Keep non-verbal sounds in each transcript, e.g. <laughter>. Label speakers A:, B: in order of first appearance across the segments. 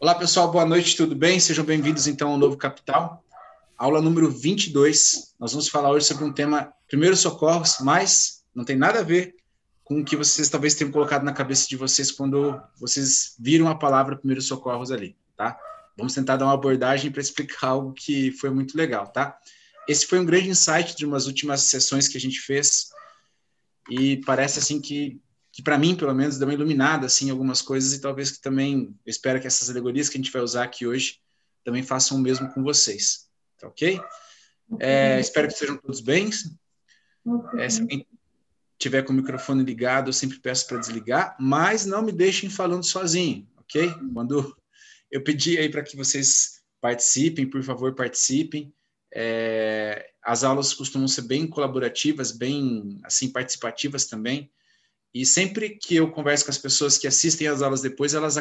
A: Olá, pessoal, boa noite, tudo bem? Sejam bem-vindos então ao Novo Capital, aula número 22. Nós vamos falar hoje sobre um tema primeiros socorros, mas não tem nada a ver com o que vocês talvez tenham colocado na cabeça de vocês quando vocês viram a palavra primeiros socorros ali, tá? Vamos tentar dar uma abordagem para explicar <laughs> algo que foi muito legal, tá? Esse foi um grande insight de umas últimas sessões que a gente fez e parece assim que que para mim, pelo menos, deu uma iluminada assim algumas coisas e talvez que também eu espero que essas alegorias que a gente vai usar aqui hoje também façam o mesmo com vocês, tá ok? É, espero que estejam todos bem. É, se alguém tiver com o microfone ligado, eu sempre peço para desligar, mas não me deixem falando sozinho, ok? Quando eu pedi aí para que vocês participem, por favor, participem. É, as aulas costumam ser bem colaborativas, bem assim participativas também. E sempre que eu converso com as pessoas que assistem as aulas depois, elas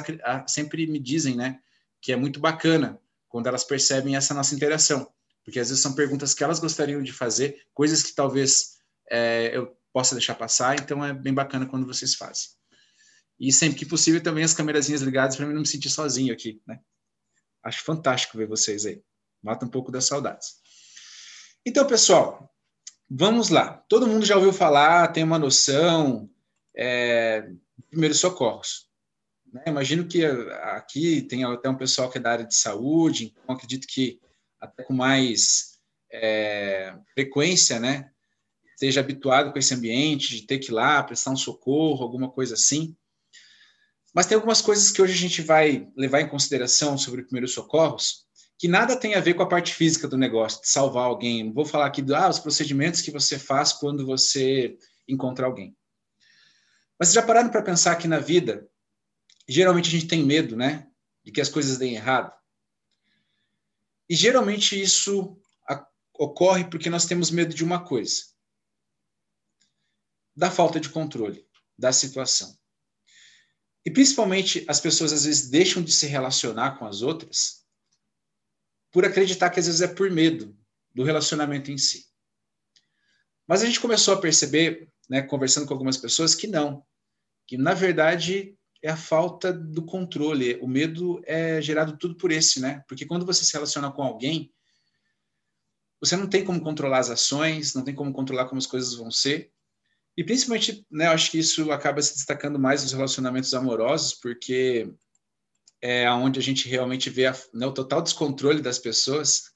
A: sempre me dizem, né, que é muito bacana quando elas percebem essa nossa interação, porque às vezes são perguntas que elas gostariam de fazer, coisas que talvez é, eu possa deixar passar, então é bem bacana quando vocês fazem. E sempre que possível também as câmerazinhas ligadas para mim não me sentir sozinho aqui, né? Acho fantástico ver vocês aí. Mata um pouco das saudades. Então, pessoal, vamos lá. Todo mundo já ouviu falar, tem uma noção é, primeiros socorros. Né? Imagino que aqui tem até um pessoal que é da área de saúde, então acredito que até com mais é, frequência, né, esteja habituado com esse ambiente de ter que ir lá prestar um socorro, alguma coisa assim. Mas tem algumas coisas que hoje a gente vai levar em consideração sobre primeiros socorros que nada tem a ver com a parte física do negócio, de salvar alguém. Vou falar aqui dos ah, procedimentos que você faz quando você encontra alguém. Mas já pararam para pensar que na vida, geralmente a gente tem medo, né? De que as coisas deem errado. E geralmente isso ocorre porque nós temos medo de uma coisa: da falta de controle da situação. E principalmente as pessoas às vezes deixam de se relacionar com as outras por acreditar que às vezes é por medo do relacionamento em si. Mas a gente começou a perceber, né, conversando com algumas pessoas, que não que na verdade é a falta do controle. O medo é gerado tudo por esse, né? Porque quando você se relaciona com alguém, você não tem como controlar as ações, não tem como controlar como as coisas vão ser. E principalmente, né, eu acho que isso acaba se destacando mais nos relacionamentos amorosos, porque é onde a gente realmente vê a, né, o total descontrole das pessoas.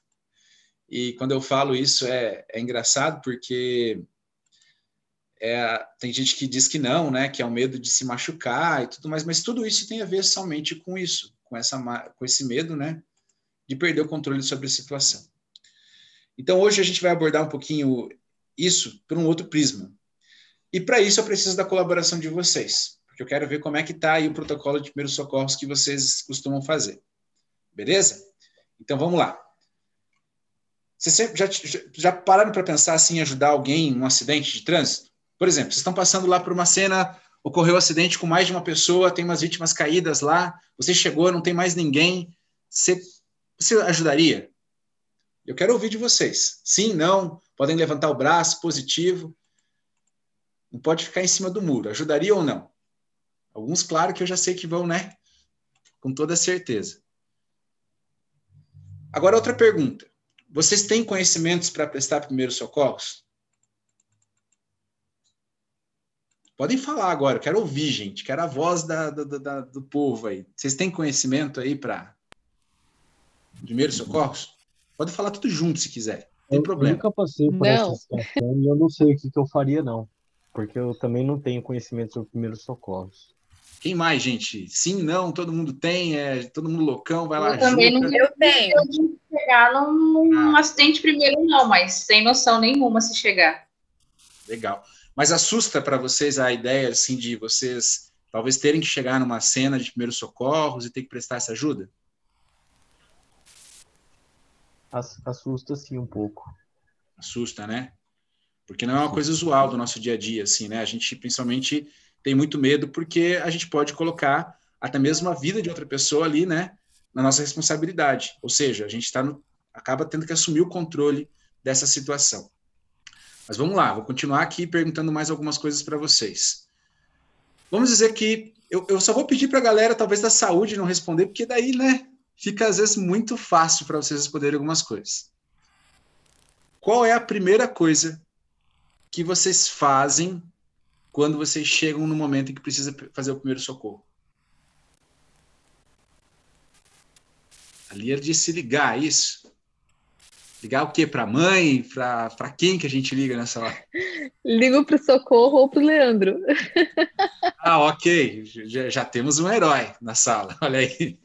A: E quando eu falo isso é, é engraçado, porque é, tem gente que diz que não, né, que é o medo de se machucar e tudo mais, mas tudo isso tem a ver somente com isso, com, essa, com esse medo, né, de perder o controle sobre a situação. Então, hoje a gente vai abordar um pouquinho isso por um outro prisma. E para isso eu preciso da colaboração de vocês, porque eu quero ver como é que está aí o protocolo de primeiros socorros que vocês costumam fazer. Beleza? Então, vamos lá. Vocês já, já pararam para pensar assim, em ajudar alguém em um acidente de trânsito? Por exemplo, vocês estão passando lá por uma cena, ocorreu um acidente com mais de uma pessoa, tem umas vítimas caídas lá, você chegou, não tem mais ninguém, você, você ajudaria? Eu quero ouvir de vocês. Sim, não, podem levantar o braço, positivo. Não pode ficar em cima do muro. Ajudaria ou não? Alguns, claro que eu já sei que vão, né? Com toda certeza. Agora, outra pergunta. Vocês têm conhecimentos para prestar primeiros socorros? Podem falar agora, quero ouvir, gente, quero a voz da, da, da, do povo aí. Vocês têm conhecimento aí para primeiros socorros? Pode falar tudo junto se quiser, não tem
B: eu
A: problema.
B: Eu nunca passei por não. essa situação e eu não sei o que, que eu faria, não. Porque eu também não tenho conhecimento sobre primeiros socorros.
A: Quem mais, gente? Sim, não, todo mundo tem, é todo mundo loucão, vai
C: eu
A: lá.
C: Eu também não eu tenho. Eu chegar num, num ah. acidente primeiro, não, mas sem noção nenhuma se chegar.
A: Legal. Mas assusta para vocês a ideia assim de vocês talvez terem que chegar numa cena de primeiros socorros e ter que prestar essa ajuda?
B: Assusta sim um pouco.
A: Assusta, né? Porque não é uma coisa usual do nosso dia a dia, assim, né? A gente principalmente tem muito medo porque a gente pode colocar até mesmo a vida de outra pessoa ali, né? Na nossa responsabilidade. Ou seja, a gente está no, acaba tendo que assumir o controle dessa situação. Mas vamos lá, vou continuar aqui perguntando mais algumas coisas para vocês. Vamos dizer que Eu, eu só vou pedir para a galera, talvez da saúde, não responder, porque daí, né, fica às vezes muito fácil para vocês responderem algumas coisas. Qual é a primeira coisa que vocês fazem quando vocês chegam no momento em que precisa fazer o primeiro socorro? A Lia disse ligar, é isso? Ligar o quê? Para a mãe? Para quem que a gente liga nessa hora?
D: Ligo para o socorro ou para o Leandro. <laughs>
A: Ah, ok. Já, já, temos um herói na sala. Olha aí.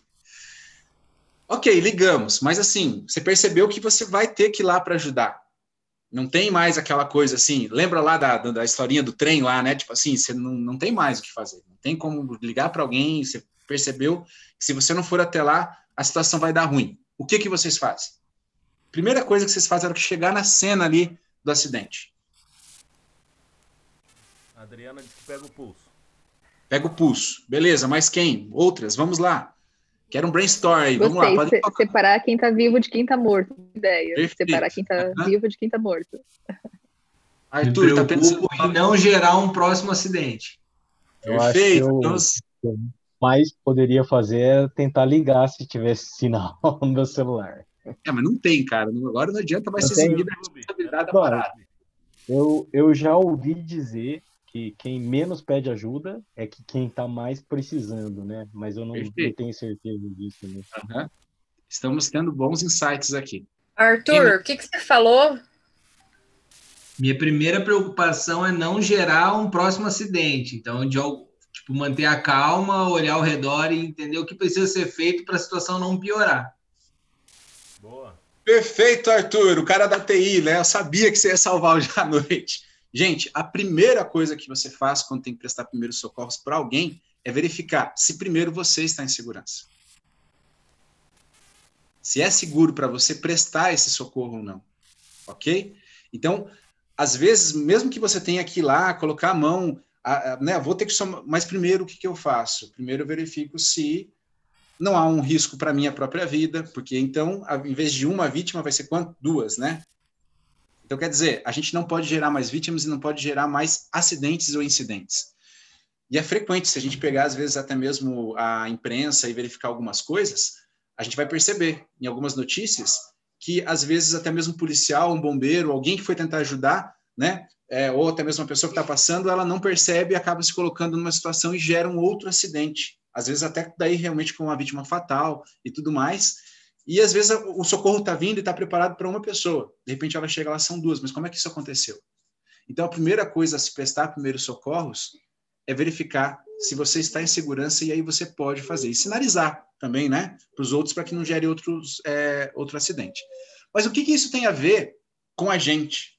A: Ok, ligamos. Mas assim, você percebeu que você vai ter que ir lá para ajudar. Não tem mais aquela coisa assim. Lembra lá da, da historinha do trem lá, né? Tipo assim, você não, não tem mais o que fazer. Não tem como ligar para alguém. Você percebeu que se você não for até lá, a situação vai dar ruim. O que, que vocês fazem? Primeira coisa que vocês fazem era chegar na cena ali do acidente.
E: A Adriana disse que pega o pulso.
A: Pega o pulso. Beleza, mas quem? Outras? Vamos lá. Quero um brainstorm aí. Vamos lá.
D: Pode... Se, separar quem tá vivo de quem tá morto. Ideia. Perfeito. Separar quem tá uhum. vivo de quem tá morto.
F: Arthur, tá pensando em não gerar um próximo acidente.
B: Eu Perfeito. Eu, então... mais poderia fazer é tentar ligar se tivesse sinal <laughs> no meu celular.
A: É, mas não tem, cara. Agora não adianta mais ser seguida a responsabilidade da parada.
B: Eu, eu já ouvi dizer que quem menos pede ajuda é que quem está mais precisando, né? Mas eu não, não tenho certeza disso. Né?
A: Uhum. Estamos tendo bons insights aqui.
C: Arthur, o que, que você falou?
F: Minha primeira preocupação é não gerar um próximo acidente. Então, de tipo, manter a calma, olhar ao redor e entender o que precisa ser feito para a situação não piorar.
A: Perfeito, Arthur, o cara da TI, né? Eu sabia que você ia salvar hoje à noite. Gente, a primeira coisa que você faz quando tem que prestar primeiros socorros para alguém é verificar se primeiro você está em segurança. Se é seguro para você prestar esse socorro ou não. Ok? Então, às vezes, mesmo que você tenha que ir lá, colocar a mão, a, a, né, vou ter que somar, mas primeiro o que, que eu faço? Primeiro eu verifico se não há um risco para minha própria vida, porque então, em vez de uma vítima, vai ser quanto? Duas, né? Então, quer dizer, a gente não pode gerar mais vítimas e não pode gerar mais acidentes ou incidentes. E é frequente, se a gente pegar, às vezes, até mesmo a imprensa e verificar algumas coisas, a gente vai perceber, em algumas notícias, que, às vezes, até mesmo um policial, um bombeiro, alguém que foi tentar ajudar, né, é, ou até mesmo uma pessoa que está passando, ela não percebe e acaba se colocando numa situação e gera um outro acidente às vezes até daí realmente com uma vítima fatal e tudo mais. E às vezes o socorro está vindo e está preparado para uma pessoa. De repente ela chega lá, são duas, mas como é que isso aconteceu? Então a primeira coisa a se prestar primeiros socorros é verificar se você está em segurança e aí você pode fazer. E sinalizar também, né, para os outros para que não gere outros, é, outro acidente. Mas o que, que isso tem a ver com a gente?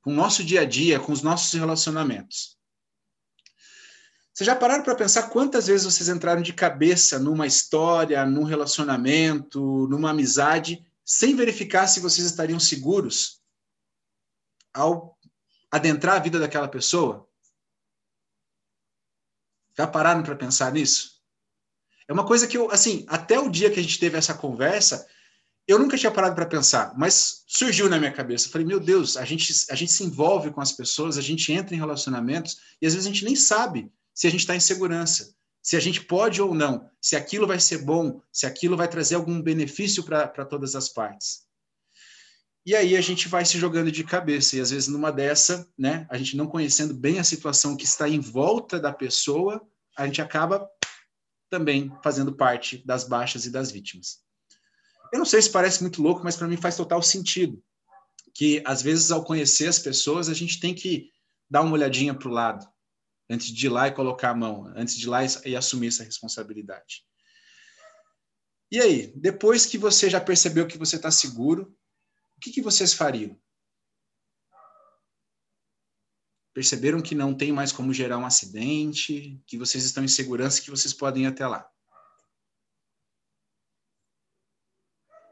A: Com o nosso dia a dia, com os nossos relacionamentos? Vocês já pararam para pensar quantas vezes vocês entraram de cabeça numa história, num relacionamento, numa amizade, sem verificar se vocês estariam seguros ao adentrar a vida daquela pessoa? Já pararam para pensar nisso? É uma coisa que eu, assim, até o dia que a gente teve essa conversa, eu nunca tinha parado para pensar, mas surgiu na minha cabeça. Eu falei, meu Deus, a gente, a gente se envolve com as pessoas, a gente entra em relacionamentos e às vezes a gente nem sabe se a gente está em segurança, se a gente pode ou não, se aquilo vai ser bom, se aquilo vai trazer algum benefício para todas as partes. E aí a gente vai se jogando de cabeça, e às vezes numa dessa, né, a gente não conhecendo bem a situação que está em volta da pessoa, a gente acaba também fazendo parte das baixas e das vítimas. Eu não sei se parece muito louco, mas para mim faz total sentido. Que às vezes, ao conhecer as pessoas, a gente tem que dar uma olhadinha para o lado, antes de ir lá e colocar a mão, antes de ir lá e assumir essa responsabilidade. E aí, depois que você já percebeu que você está seguro, o que, que vocês fariam? Perceberam que não tem mais como gerar um acidente, que vocês estão em segurança, que vocês podem ir até lá.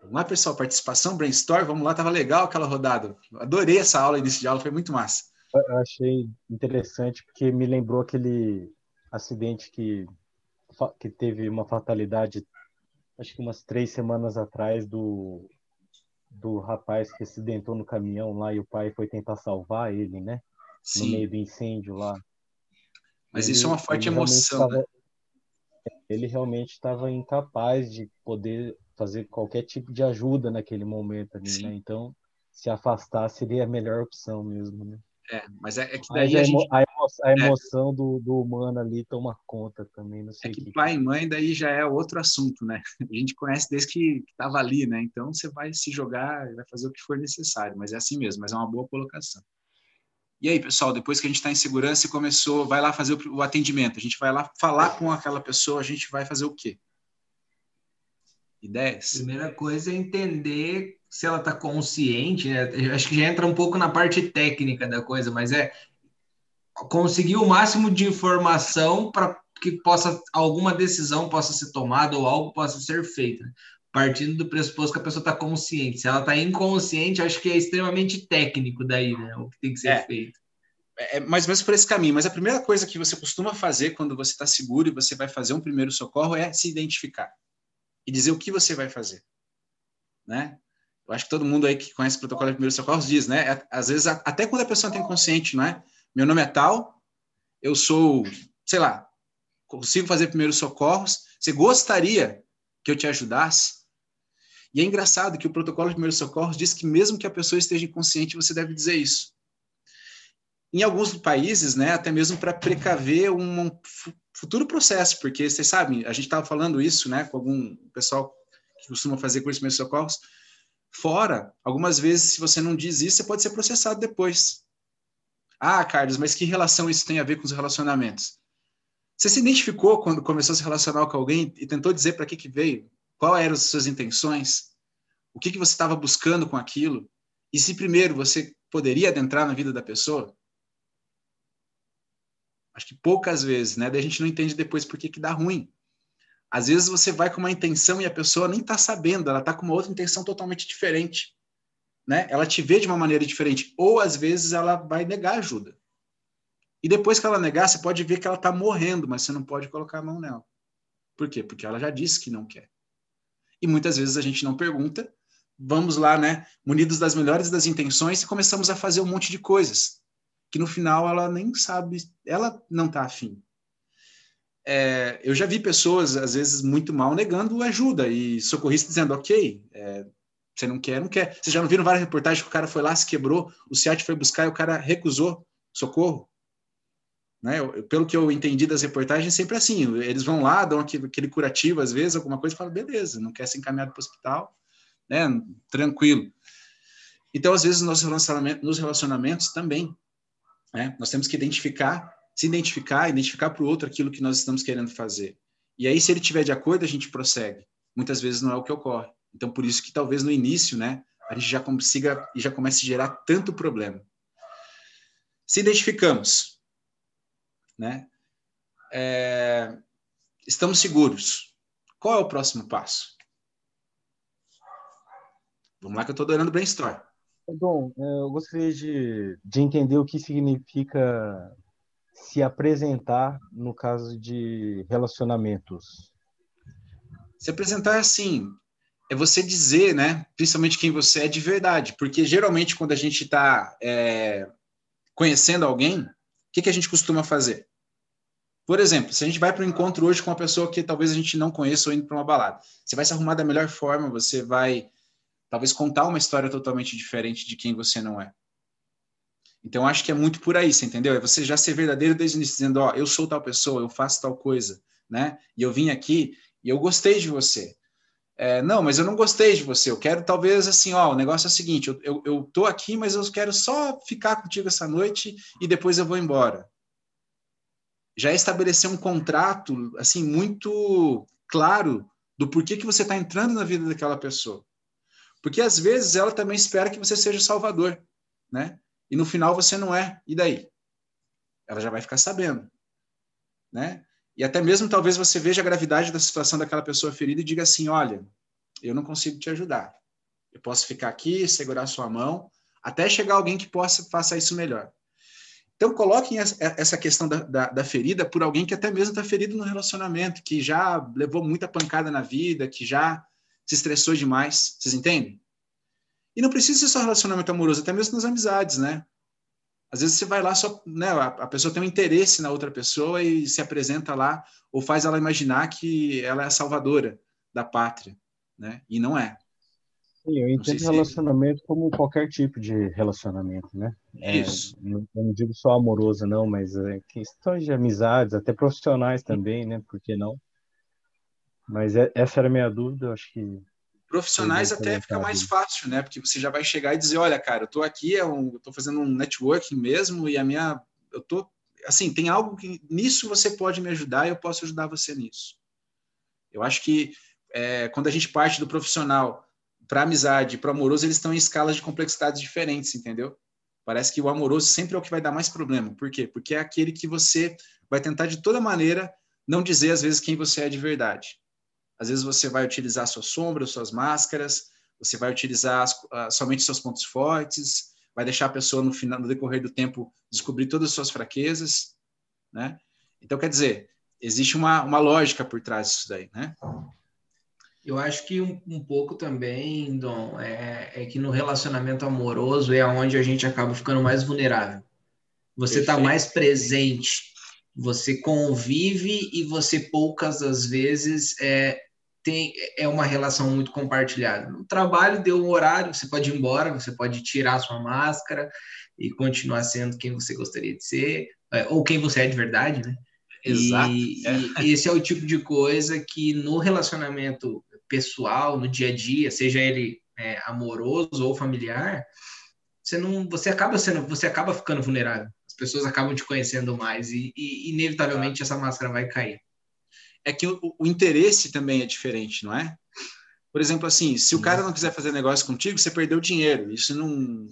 A: Vamos lá, pessoal, participação, brainstorm, vamos lá, tava legal aquela rodada. Adorei essa aula, início de aula, foi muito massa.
B: Eu achei interessante porque me lembrou aquele acidente que, que teve uma fatalidade, acho que umas três semanas atrás, do, do rapaz que acidentou no caminhão lá e o pai foi tentar salvar ele, né? Sim. No meio do incêndio lá.
A: Mas ele, isso é uma forte emoção,
B: estava,
A: né?
B: ele realmente estava incapaz de poder fazer qualquer tipo de ajuda naquele momento ali, né? Então, se afastar seria a melhor opção mesmo, né?
A: É, mas é, é que daí
B: a,
A: a, gente...
B: a, emo, a, emoção é. do, do humano ali toma conta também, não sei
A: é que,
B: que
A: pai e mãe daí já é outro assunto, né? <laughs> A gente conhece desde que estava ali, né? Então você vai se jogar, vai fazer o que for necessário, mas é assim mesmo, mas é uma boa colocação. E aí, pessoal, depois que a gente está em segurança e começou, vai lá fazer o, o atendimento, a gente vai lá falar com aquela pessoa, a gente vai fazer o quê? Ideias?
F: Primeira coisa é entender se ela está consciente, né? Eu acho que já entra um pouco na parte técnica da coisa, mas é conseguir o máximo de informação para que possa alguma decisão possa ser tomada ou algo possa ser feito, né? partindo do pressuposto que a pessoa está consciente. Se ela está inconsciente, acho que é extremamente técnico daí, né? O que tem que ser é. feito.
A: É, é mais ou menos por esse caminho, mas a primeira coisa que você costuma fazer quando você está seguro e você vai fazer um primeiro socorro é se identificar e dizer o que você vai fazer, né? Eu acho que todo mundo aí que conhece o protocolo de primeiros socorros diz, né? É, às vezes, até quando a pessoa tem consciente, não é? Meu nome é tal, eu sou, sei lá, consigo fazer primeiros socorros. Você gostaria que eu te ajudasse? E é engraçado que o protocolo de primeiros socorros diz que mesmo que a pessoa esteja inconsciente, você deve dizer isso. Em alguns países, né, até mesmo para precaver um futuro processo, porque vocês sabem, a gente estava falando isso, né, com algum pessoal que costuma fazer curso de primeiros socorros, Fora, algumas vezes, se você não diz isso, você pode ser processado depois. Ah, Carlos, mas que relação isso tem a ver com os relacionamentos? Você se identificou quando começou a se relacionar com alguém e tentou dizer para que, que veio? Quais eram as suas intenções? O que, que você estava buscando com aquilo? E se primeiro você poderia adentrar na vida da pessoa? Acho que poucas vezes, né? Daí a gente não entende depois por que, que dá ruim. Às vezes você vai com uma intenção e a pessoa nem está sabendo, ela está com uma outra intenção totalmente diferente. Né? Ela te vê de uma maneira diferente. Ou às vezes ela vai negar ajuda. E depois que ela negar, você pode ver que ela está morrendo, mas você não pode colocar a mão nela. Por quê? Porque ela já disse que não quer. E muitas vezes a gente não pergunta, vamos lá, né, munidos das melhores das intenções e começamos a fazer um monte de coisas que no final ela nem sabe, ela não está afim é, eu já vi pessoas, às vezes, muito mal negando ajuda e socorristas dizendo, ok, é, você não quer, não quer. Vocês já não viram várias reportagens que o cara foi lá, se quebrou, o SEAT foi buscar e o cara recusou socorro? Né? Eu, pelo que eu entendi das reportagens, sempre assim, eles vão lá, dão aquele, aquele curativo, às vezes, alguma coisa, e falam, beleza, não quer ser encaminhado para o hospital, né? tranquilo. Então, às vezes, nos relacionamentos, nos relacionamentos também, né? nós temos que identificar se identificar, identificar para o outro aquilo que nós estamos querendo fazer. E aí, se ele tiver de acordo, a gente prossegue. Muitas vezes não é o que ocorre. Então, por isso que talvez no início, né, a gente já consiga e já comece a gerar tanto problema. Se identificamos, né, é, estamos seguros. Qual é o próximo passo? Vamos lá que eu estou adorando brainstorm.
B: Dom, é, eu gostaria de, de entender o que significa se apresentar no caso de relacionamentos?
A: Se apresentar é assim, é você dizer, né, principalmente quem você é de verdade, porque geralmente quando a gente está é, conhecendo alguém, o que, que a gente costuma fazer? Por exemplo, se a gente vai para um encontro hoje com uma pessoa que talvez a gente não conheça ou indo para uma balada, você vai se arrumar da melhor forma, você vai talvez contar uma história totalmente diferente de quem você não é. Então, acho que é muito por aí, você entendeu? É você já ser verdadeiro desde o início, dizendo, ó, eu sou tal pessoa, eu faço tal coisa, né? E eu vim aqui e eu gostei de você. É, não, mas eu não gostei de você. Eu quero talvez assim, ó, o negócio é o seguinte, eu, eu, eu tô aqui, mas eu quero só ficar contigo essa noite e depois eu vou embora. Já estabelecer um contrato, assim, muito claro do porquê que você está entrando na vida daquela pessoa. Porque às vezes ela também espera que você seja o salvador, né? E no final você não é, e daí? Ela já vai ficar sabendo, né? E até mesmo talvez você veja a gravidade da situação daquela pessoa ferida e diga assim: olha, eu não consigo te ajudar. Eu posso ficar aqui, segurar sua mão, até chegar alguém que possa faça isso melhor. Então, coloquem essa questão da, da, da ferida por alguém que até mesmo está ferido no relacionamento, que já levou muita pancada na vida, que já se estressou demais. Vocês entendem? E não precisa ser só relacionamento amoroso, até mesmo nas amizades, né? Às vezes você vai lá só, né, a, pessoa tem um interesse na outra pessoa e se apresenta lá ou faz ela imaginar que ela é a salvadora da pátria, né? E não é.
B: Sim, eu entendo relacionamento como qualquer tipo de relacionamento, né? É,
A: Isso.
B: Não, não digo só amoroso, não, mas é questões de amizades, até profissionais também, né? Por que não? Mas é, essa era a minha dúvida, eu acho que
A: Profissionais
B: bem
A: até fica mais fácil, né? Porque você já vai chegar e dizer, olha, cara, eu tô aqui, é eu tô fazendo um networking mesmo e a minha, eu tô, assim, tem algo que nisso você pode me ajudar e eu posso ajudar você nisso. Eu acho que é, quando a gente parte do profissional para amizade, para amoroso, eles estão em escalas de complexidades diferentes, entendeu? Parece que o amoroso sempre é o que vai dar mais problema. Por quê? Porque é aquele que você vai tentar de toda maneira não dizer às vezes quem você é de verdade. Às vezes você vai utilizar suas sombras, suas máscaras, você vai utilizar as- ah, somente seus pontos fortes, vai deixar a pessoa no final, no decorrer do tempo, descobrir todas as suas fraquezas, né? Então, quer dizer, existe uma, uma lógica por trás disso daí, né?
F: Eu acho que um, um pouco também, Dom, é, é que no relacionamento amoroso é onde a gente acaba ficando mais vulnerável. Você está mais presente, você convive e você poucas das vezes é, tem, é uma relação muito compartilhada. No trabalho deu um horário, você pode ir embora, você pode tirar sua máscara e continuar sendo quem você gostaria de ser, é, ou quem você é de verdade, né?
A: Exato,
F: E,
A: é.
F: e esse é o tipo de coisa que no relacionamento pessoal, no dia a dia, seja ele é, amoroso ou familiar, você não, você acaba sendo, você acaba ficando vulnerável. As pessoas acabam te conhecendo mais e, e inevitavelmente essa máscara vai cair.
A: É que o, o interesse também é diferente, não é? Por exemplo, assim, se o cara não quiser fazer negócio contigo, você perdeu dinheiro. Isso não,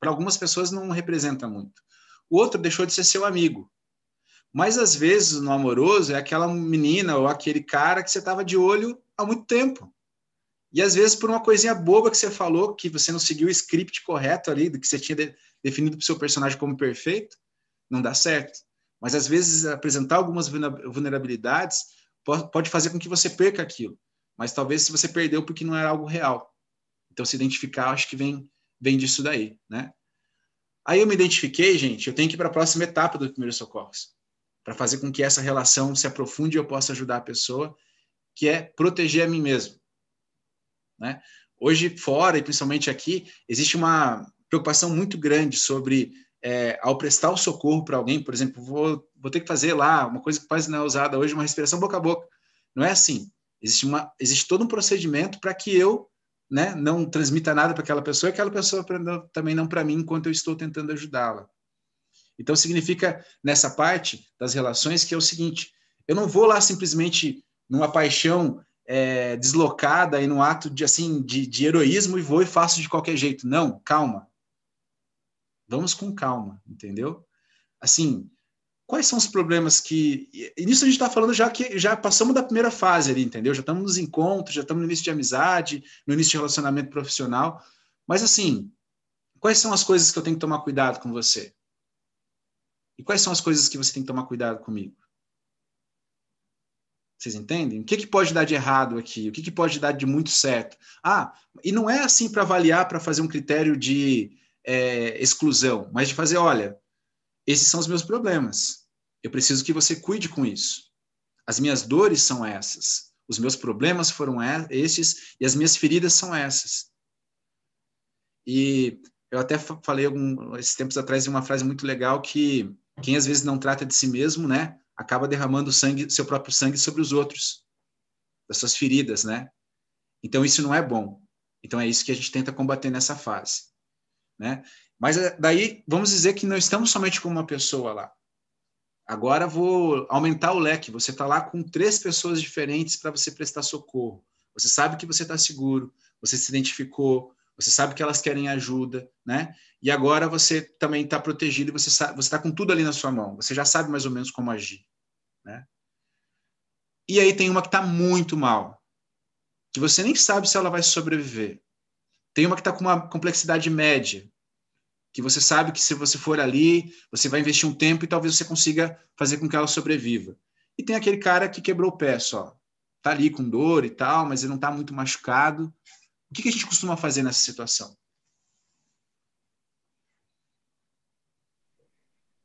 A: para algumas pessoas não representa muito. O outro deixou de ser seu amigo. Mas às vezes no amoroso é aquela menina ou aquele cara que você estava de olho há muito tempo. E às vezes por uma coisinha boba que você falou, que você não seguiu o script correto ali, do que você tinha de- definido para o seu personagem como perfeito, não dá certo. Mas às vezes apresentar algumas vulnerabilidades pode fazer com que você perca aquilo. Mas talvez se você perdeu porque não era algo real. Então se identificar, acho que vem vem disso daí, né? Aí eu me identifiquei, gente, eu tenho que ir para a próxima etapa do primeiro socorros, para fazer com que essa relação se aprofunde e eu possa ajudar a pessoa, que é proteger a mim mesmo, né? Hoje fora e principalmente aqui existe uma preocupação muito grande sobre é, ao prestar o socorro para alguém, por exemplo, vou, vou ter que fazer lá uma coisa que quase não é usada hoje, uma respiração boca a boca. Não é assim. Existe, uma, existe todo um procedimento para que eu né, não transmita nada para aquela pessoa e aquela pessoa também não para mim enquanto eu estou tentando ajudá-la. Então significa nessa parte das relações que é o seguinte: eu não vou lá simplesmente numa paixão é, deslocada e num ato de assim de, de heroísmo e vou e faço de qualquer jeito. Não, calma. Vamos com calma, entendeu? Assim, quais são os problemas que. E nisso a gente está falando já que já passamos da primeira fase ali, entendeu? Já estamos nos encontros, já estamos no início de amizade, no início de relacionamento profissional. Mas assim, quais são as coisas que eu tenho que tomar cuidado com você? E quais são as coisas que você tem que tomar cuidado comigo? Vocês entendem? O que, que pode dar de errado aqui? O que, que pode dar de muito certo? Ah, e não é assim para avaliar, para fazer um critério de é, exclusão, mas de fazer, olha, esses são os meus problemas. Eu preciso que você cuide com isso. As minhas dores são essas. Os meus problemas foram esses e as minhas feridas são essas. E eu até fa- falei algum, esses tempos atrás de uma frase muito legal que quem às vezes não trata de si mesmo, né, acaba derramando sangue, seu próprio sangue sobre os outros, das suas feridas, né? Então isso não é bom. Então é isso que a gente tenta combater nessa fase, né? Mas eh, daí vamos dizer que não estamos somente com uma pessoa lá. Agora vou aumentar o leque. Você está lá com três pessoas diferentes para você prestar socorro. Você sabe que você está seguro, você se identificou, você sabe que elas querem ajuda, né? E agora você também está protegido e você está com tudo ali na sua mão. Você já sabe mais ou menos como agir, né? E aí tem uma que está muito mal, que você nem sabe se ela vai sobreviver. Tem uma que está com uma complexidade média, que você sabe que se você for ali, você vai investir um tempo e talvez você consiga fazer com que ela sobreviva. E tem aquele cara que quebrou o pé só. Tá ali com dor e tal, mas ele não está muito machucado. O que, que a gente costuma fazer nessa situação?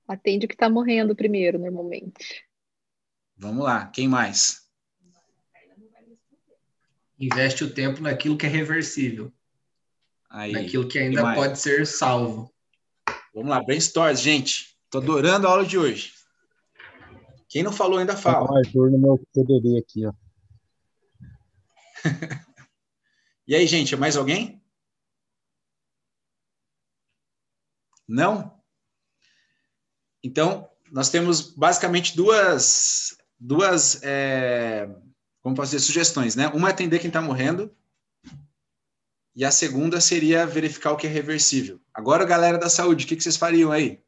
D: Atende o que tá morrendo primeiro, normalmente.
A: Vamos lá, quem mais?
F: Investe o tempo naquilo que é reversível,
A: Aí,
F: naquilo que ainda pode ser salvo.
A: Vamos lá, brainstorms, gente. Tô adorando a aula de hoje. Quem não falou ainda
B: Tá
A: fala.
B: com o Arthur no meu CDD aqui, ó. <laughs>
A: E aí, gente, mais alguém? Não? Então, nós temos basicamente duas, duas é, como posso dizer, sugestões, né? Uma é atender quem está morrendo e a segunda seria verificar o que é reversível. Agora, galera da saúde, o que, vocês fariam aí?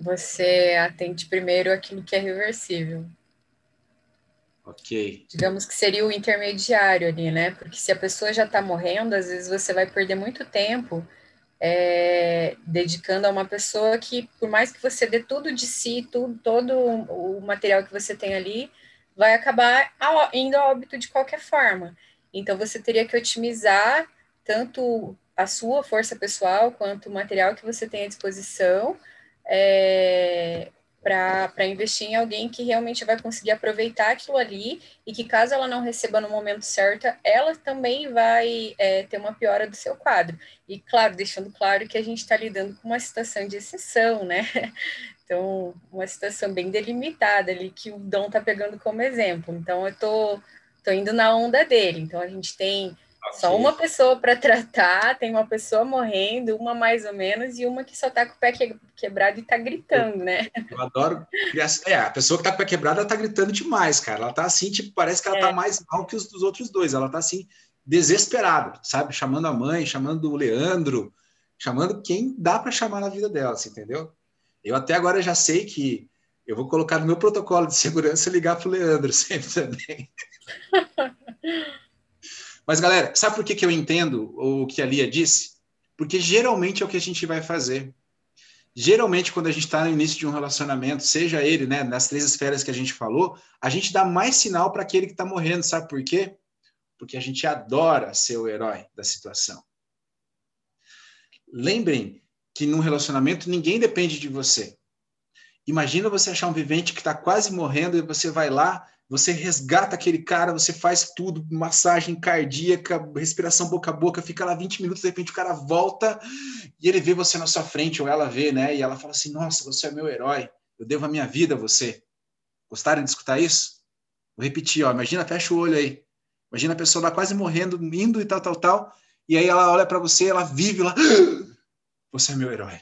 G: Você atende primeiro aquilo que é reversível.
A: Ok.
G: Digamos que seria o intermediário ali, né? Porque se a pessoa já está morrendo, às vezes você vai perder muito tempo é, dedicando a uma pessoa que, por mais que você dê tudo de si, tudo, todo o material que você tem ali, vai acabar indo a óbito de qualquer forma. Então, você teria que otimizar tanto a sua força pessoal quanto o material que você tem à disposição é, para investir em alguém que realmente vai conseguir aproveitar aquilo ali e que, caso ela não receba no momento certo, ela também vai é, ter uma piora do seu quadro. E, claro, deixando claro que a gente está lidando com uma situação de exceção, né? Então, uma situação bem delimitada ali, que o Dom está pegando como exemplo. Então, eu tô, tô indo na onda dele. Então, a gente tem só
A: Ok.
G: uma pessoa para <laughs> tratar, tem uma pessoa morrendo, uma mais ou menos, e uma que só tá com o pé que- quebrado e tá gritando, né?
A: Eu adoro. É, a pessoa que tá com a pé quebrada ela tá gritando demais, cara. Ela tá assim, tipo, parece que ela
G: É.
A: tá mais mal que os dos outros dois. Ela tá assim, desesperada, sabe? Chamando a mãe, chamando o Leandro, chamando quem dá para chamar na vida dela, assim, entendeu? Eu até agora já sei que eu vou colocar no meu protocolo de segurança ligar pro Leandro <laughs> sempre também. Mas, galera, sabe por que, que eu entendo o que a Lia disse? Porque geralmente é o que a gente vai fazer geralmente quando a gente está no início de um relacionamento, seja ele, né, nas três esferas que a gente falou, a gente dá mais sinal para aquele que está morrendo, sabe por quê? Porque a gente adora ser o herói da situação. Lembrem que num relacionamento ninguém depende de você. Imagina você achar um vivente que está quase morrendo e você vai lá, você resgata aquele cara, você faz tudo, massagem cardíaca, respiração boca a boca, fica lá 20 minutos, de repente o cara volta e ele vê você na sua frente, ou ela vê, né? E ela fala assim: Nossa, você é meu herói, eu devo a minha vida a você. Gostaram de escutar isso? Vou repetir, ó. Imagina, fecha o olho aí. Imagina a pessoa lá quase morrendo, indo e tal, tal, tal. E aí ela olha para você, ela vive lá. <gasps> Você é meu herói.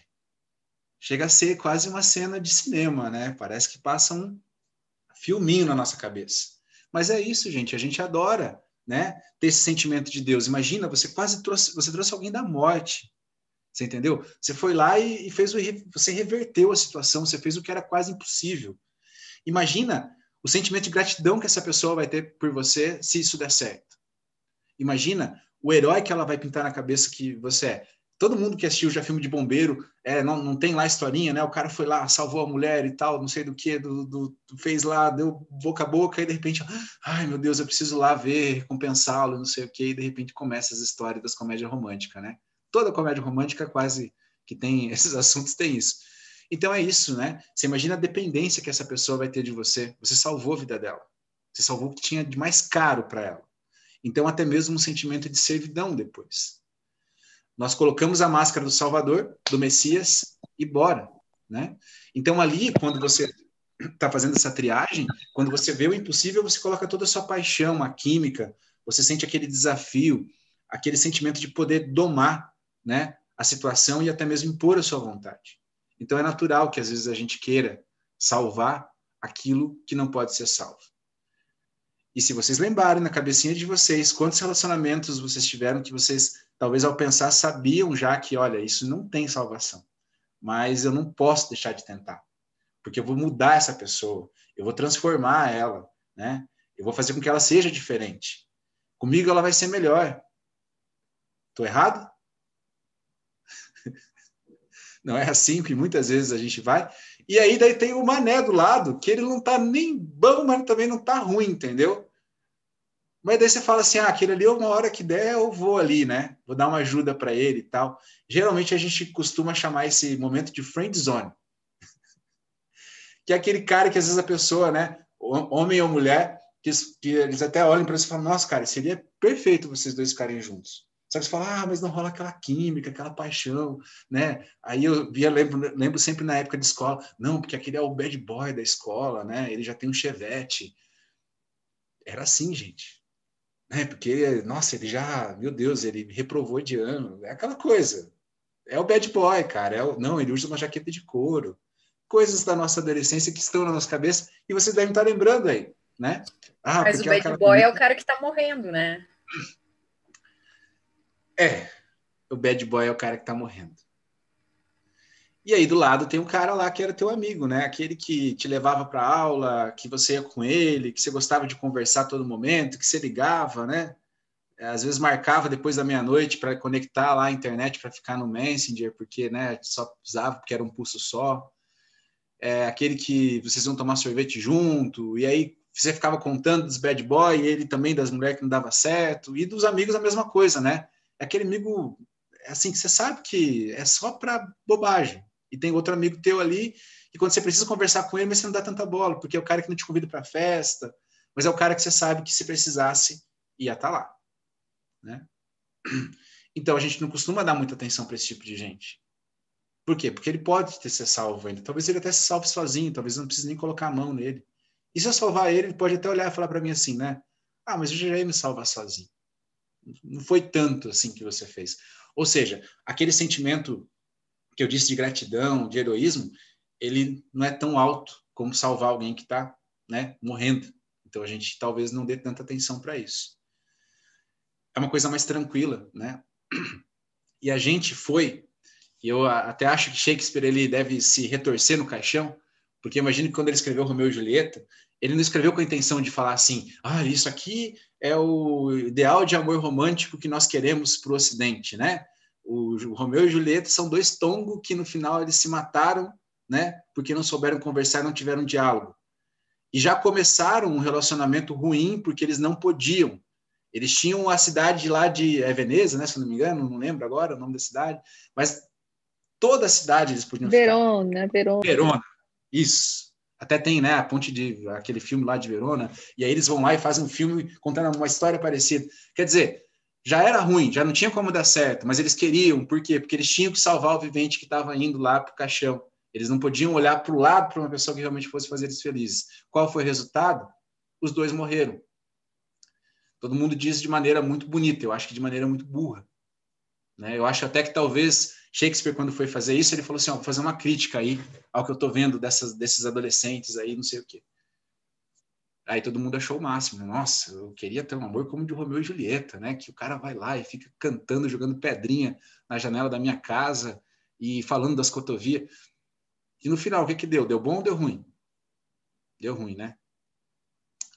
A: Chega a ser quase uma cena de cinema, né? Parece que passa um filminho na nossa cabeça. Mas é isso, gente. A gente adora, né? Ter esse sentimento de Deus. Imagina, você quase trouxe, você trouxe alguém da morte. Você entendeu? Você foi lá e, e fez o, você reverteu a situação, você fez o que era quase impossível. Imagina o sentimento de gratidão que essa pessoa vai ter por você se isso der certo. Imagina o herói que ela vai pintar na cabeça que você é. Todo mundo que assistiu já filme de bombeiro, é, não, não tem lá historinha, né? O cara foi lá, salvou a mulher e tal, não sei do que, do, do, fez lá, deu boca a boca, e de repente, ai meu Deus, eu preciso lá ver, recompensá-lo, não sei o que, e de repente começa as histórias das comédias românticas, né? Toda comédia romântica quase que tem <laughs> esses assuntos tem isso. Então é isso, né? Você imagina a dependência que essa pessoa vai ter de você. Você salvou a vida dela. Você salvou o que tinha de mais caro para ela. Então até mesmo um sentimento de servidão depois. Nós colocamos a máscara do Salvador, do Messias e bora, né? Então ali, quando você está fazendo essa triagem, quando você vê o impossível, você coloca toda a sua paixão, a química, você sente aquele desafio, aquele sentimento de poder domar, né, a situação e até mesmo impor a sua vontade. Então é natural que às vezes a gente queira salvar aquilo que não pode ser salvo. E se vocês lembrarem na cabecinha de vocês quantos relacionamentos vocês tiveram que vocês talvez ao pensar sabiam já que, olha, isso não tem salvação, mas eu não posso deixar de tentar, porque eu vou mudar essa pessoa, eu vou transformar ela, né? Eu vou fazer com que ela seja diferente. Comigo ela vai ser melhor. Tô errado? <laughs> Não é assim que muitas vezes a gente vai. E aí daí tem o mané do lado, que ele não tá nem bom, mas também não tá ruim, entendeu? Mas daí você fala assim, ah, aquele ali, uma hora que der, eu vou ali, né? Vou dar uma ajuda para ele e tal. Geralmente a gente costuma chamar esse momento de friend zone. <laughs> que é aquele cara que às vezes a pessoa, né, homem ou mulher, que, que eles até olham para você e falam, nossa, cara, seria perfeito vocês dois ficarem juntos. Só que você fala, ah, mas não rola aquela química, aquela paixão, né? Aí eu via, lembro, lembro sempre na época de escola, não, porque aquele é o bad boy da escola, né? Ele já tem um chevette. Era assim, gente né? Porque, nossa, ele já, meu Deus, ele reprovou de ano. É aquela coisa. É o bad boy, cara. É o, não, ele usa uma jaqueta de couro. Coisas da nossa adolescência que estão na nossa cabeça e vocês devem estar lembrando aí, né?
G: Ah, Mas o bad é boy é o cara que está morrendo, né?
A: É, o bad boy é o cara que está morrendo. E aí do lado tem um cara lá que era teu amigo, né? Aquele que te levava para aula, que você ia com ele, que você gostava de conversar todo momento, que você ligava, né? É, às vezes marcava depois da meia-noite para conectar lá a internet para ficar no Messenger, porque né, só usava porque era um pulso só. É aquele que vocês iam tomar sorvete junto, e aí você ficava contando dos bad boy, ele também das mulheres que não dava certo, e dos amigos a mesma coisa, né? Aquele amigo assim que você sabe que é só para bobagem, e tem outro amigo teu ali, e quando você precisa conversar com ele, mas você não dá tanta bola, porque é o cara que não te convida para festa, mas é o cara que você sabe que se precisasse, ia estar tá lá. Né? <clears throat> Então a gente não costuma dar muita atenção para esse tipo de gente. Por quê? Porque ele pode ter se salvo ainda. Talvez ele até se salve sozinho, talvez não precise nem colocar a mão nele. E se eu salvar ele, ele pode até olhar e falar para mim assim, né? Ah, mas eu já ia me salvar sozinho. Não foi tanto assim que você fez. Ou seja, aquele sentimento que eu disse de gratidão, de heroísmo, ele não é tão alto como salvar alguém que está né, morrendo. Então a gente talvez não dê tanta atenção para isso. É uma coisa mais tranquila, né? E a gente foi, e eu até acho que Shakespeare ele deve se retorcer no caixão, porque imagino que quando ele escreveu Romeu e Julieta, ele não escreveu com a intenção de falar assim, ah, isso aqui é o ideal de amor romântico que nós queremos para o Ocidente, né? O, Romeu e Julieta são dois tongos que no final eles se mataram, né? Porque não souberam conversar, não tiveram diálogo. E já começaram um relacionamento ruim porque eles não podiam. Eles tinham a cidade lá de é Veneza, né? Se não me engano, não lembro agora o nome da cidade, mas toda a cidade eles podiam
D: Verona, ficar. Verona.
A: Verona, isso. Até tem, né, a ponte de aquele filme lá de Verona, e aí eles vão lá e fazem um filme contando uma história parecida. Quer dizer, já era ruim, já não tinha como dar certo, mas eles queriam, por quê? Porque eles tinham que salvar o vivente que estava indo lá para o caixão. Eles não podiam olhar para o lado para uma pessoa que realmente fosse fazer eles felizes. Qual foi o resultado? Os dois morreram. Todo mundo diz de maneira muito bonita, eu acho que de maneira muito burra. Né? Eu acho até que talvez Shakespeare, quando foi fazer isso, ele falou assim: ó, vou fazer uma crítica aí ao que eu estou vendo dessas, desses adolescentes aí, não sei o quê. Aí todo mundo achou o máximo. Nossa, eu queria ter um amor como de Romeu e Julieta, né? Que o cara vai lá e fica cantando, jogando pedrinha na janela da minha casa e falando das cotovias. E no final, o que que deu? Deu bom ou deu ruim? Deu ruim, né?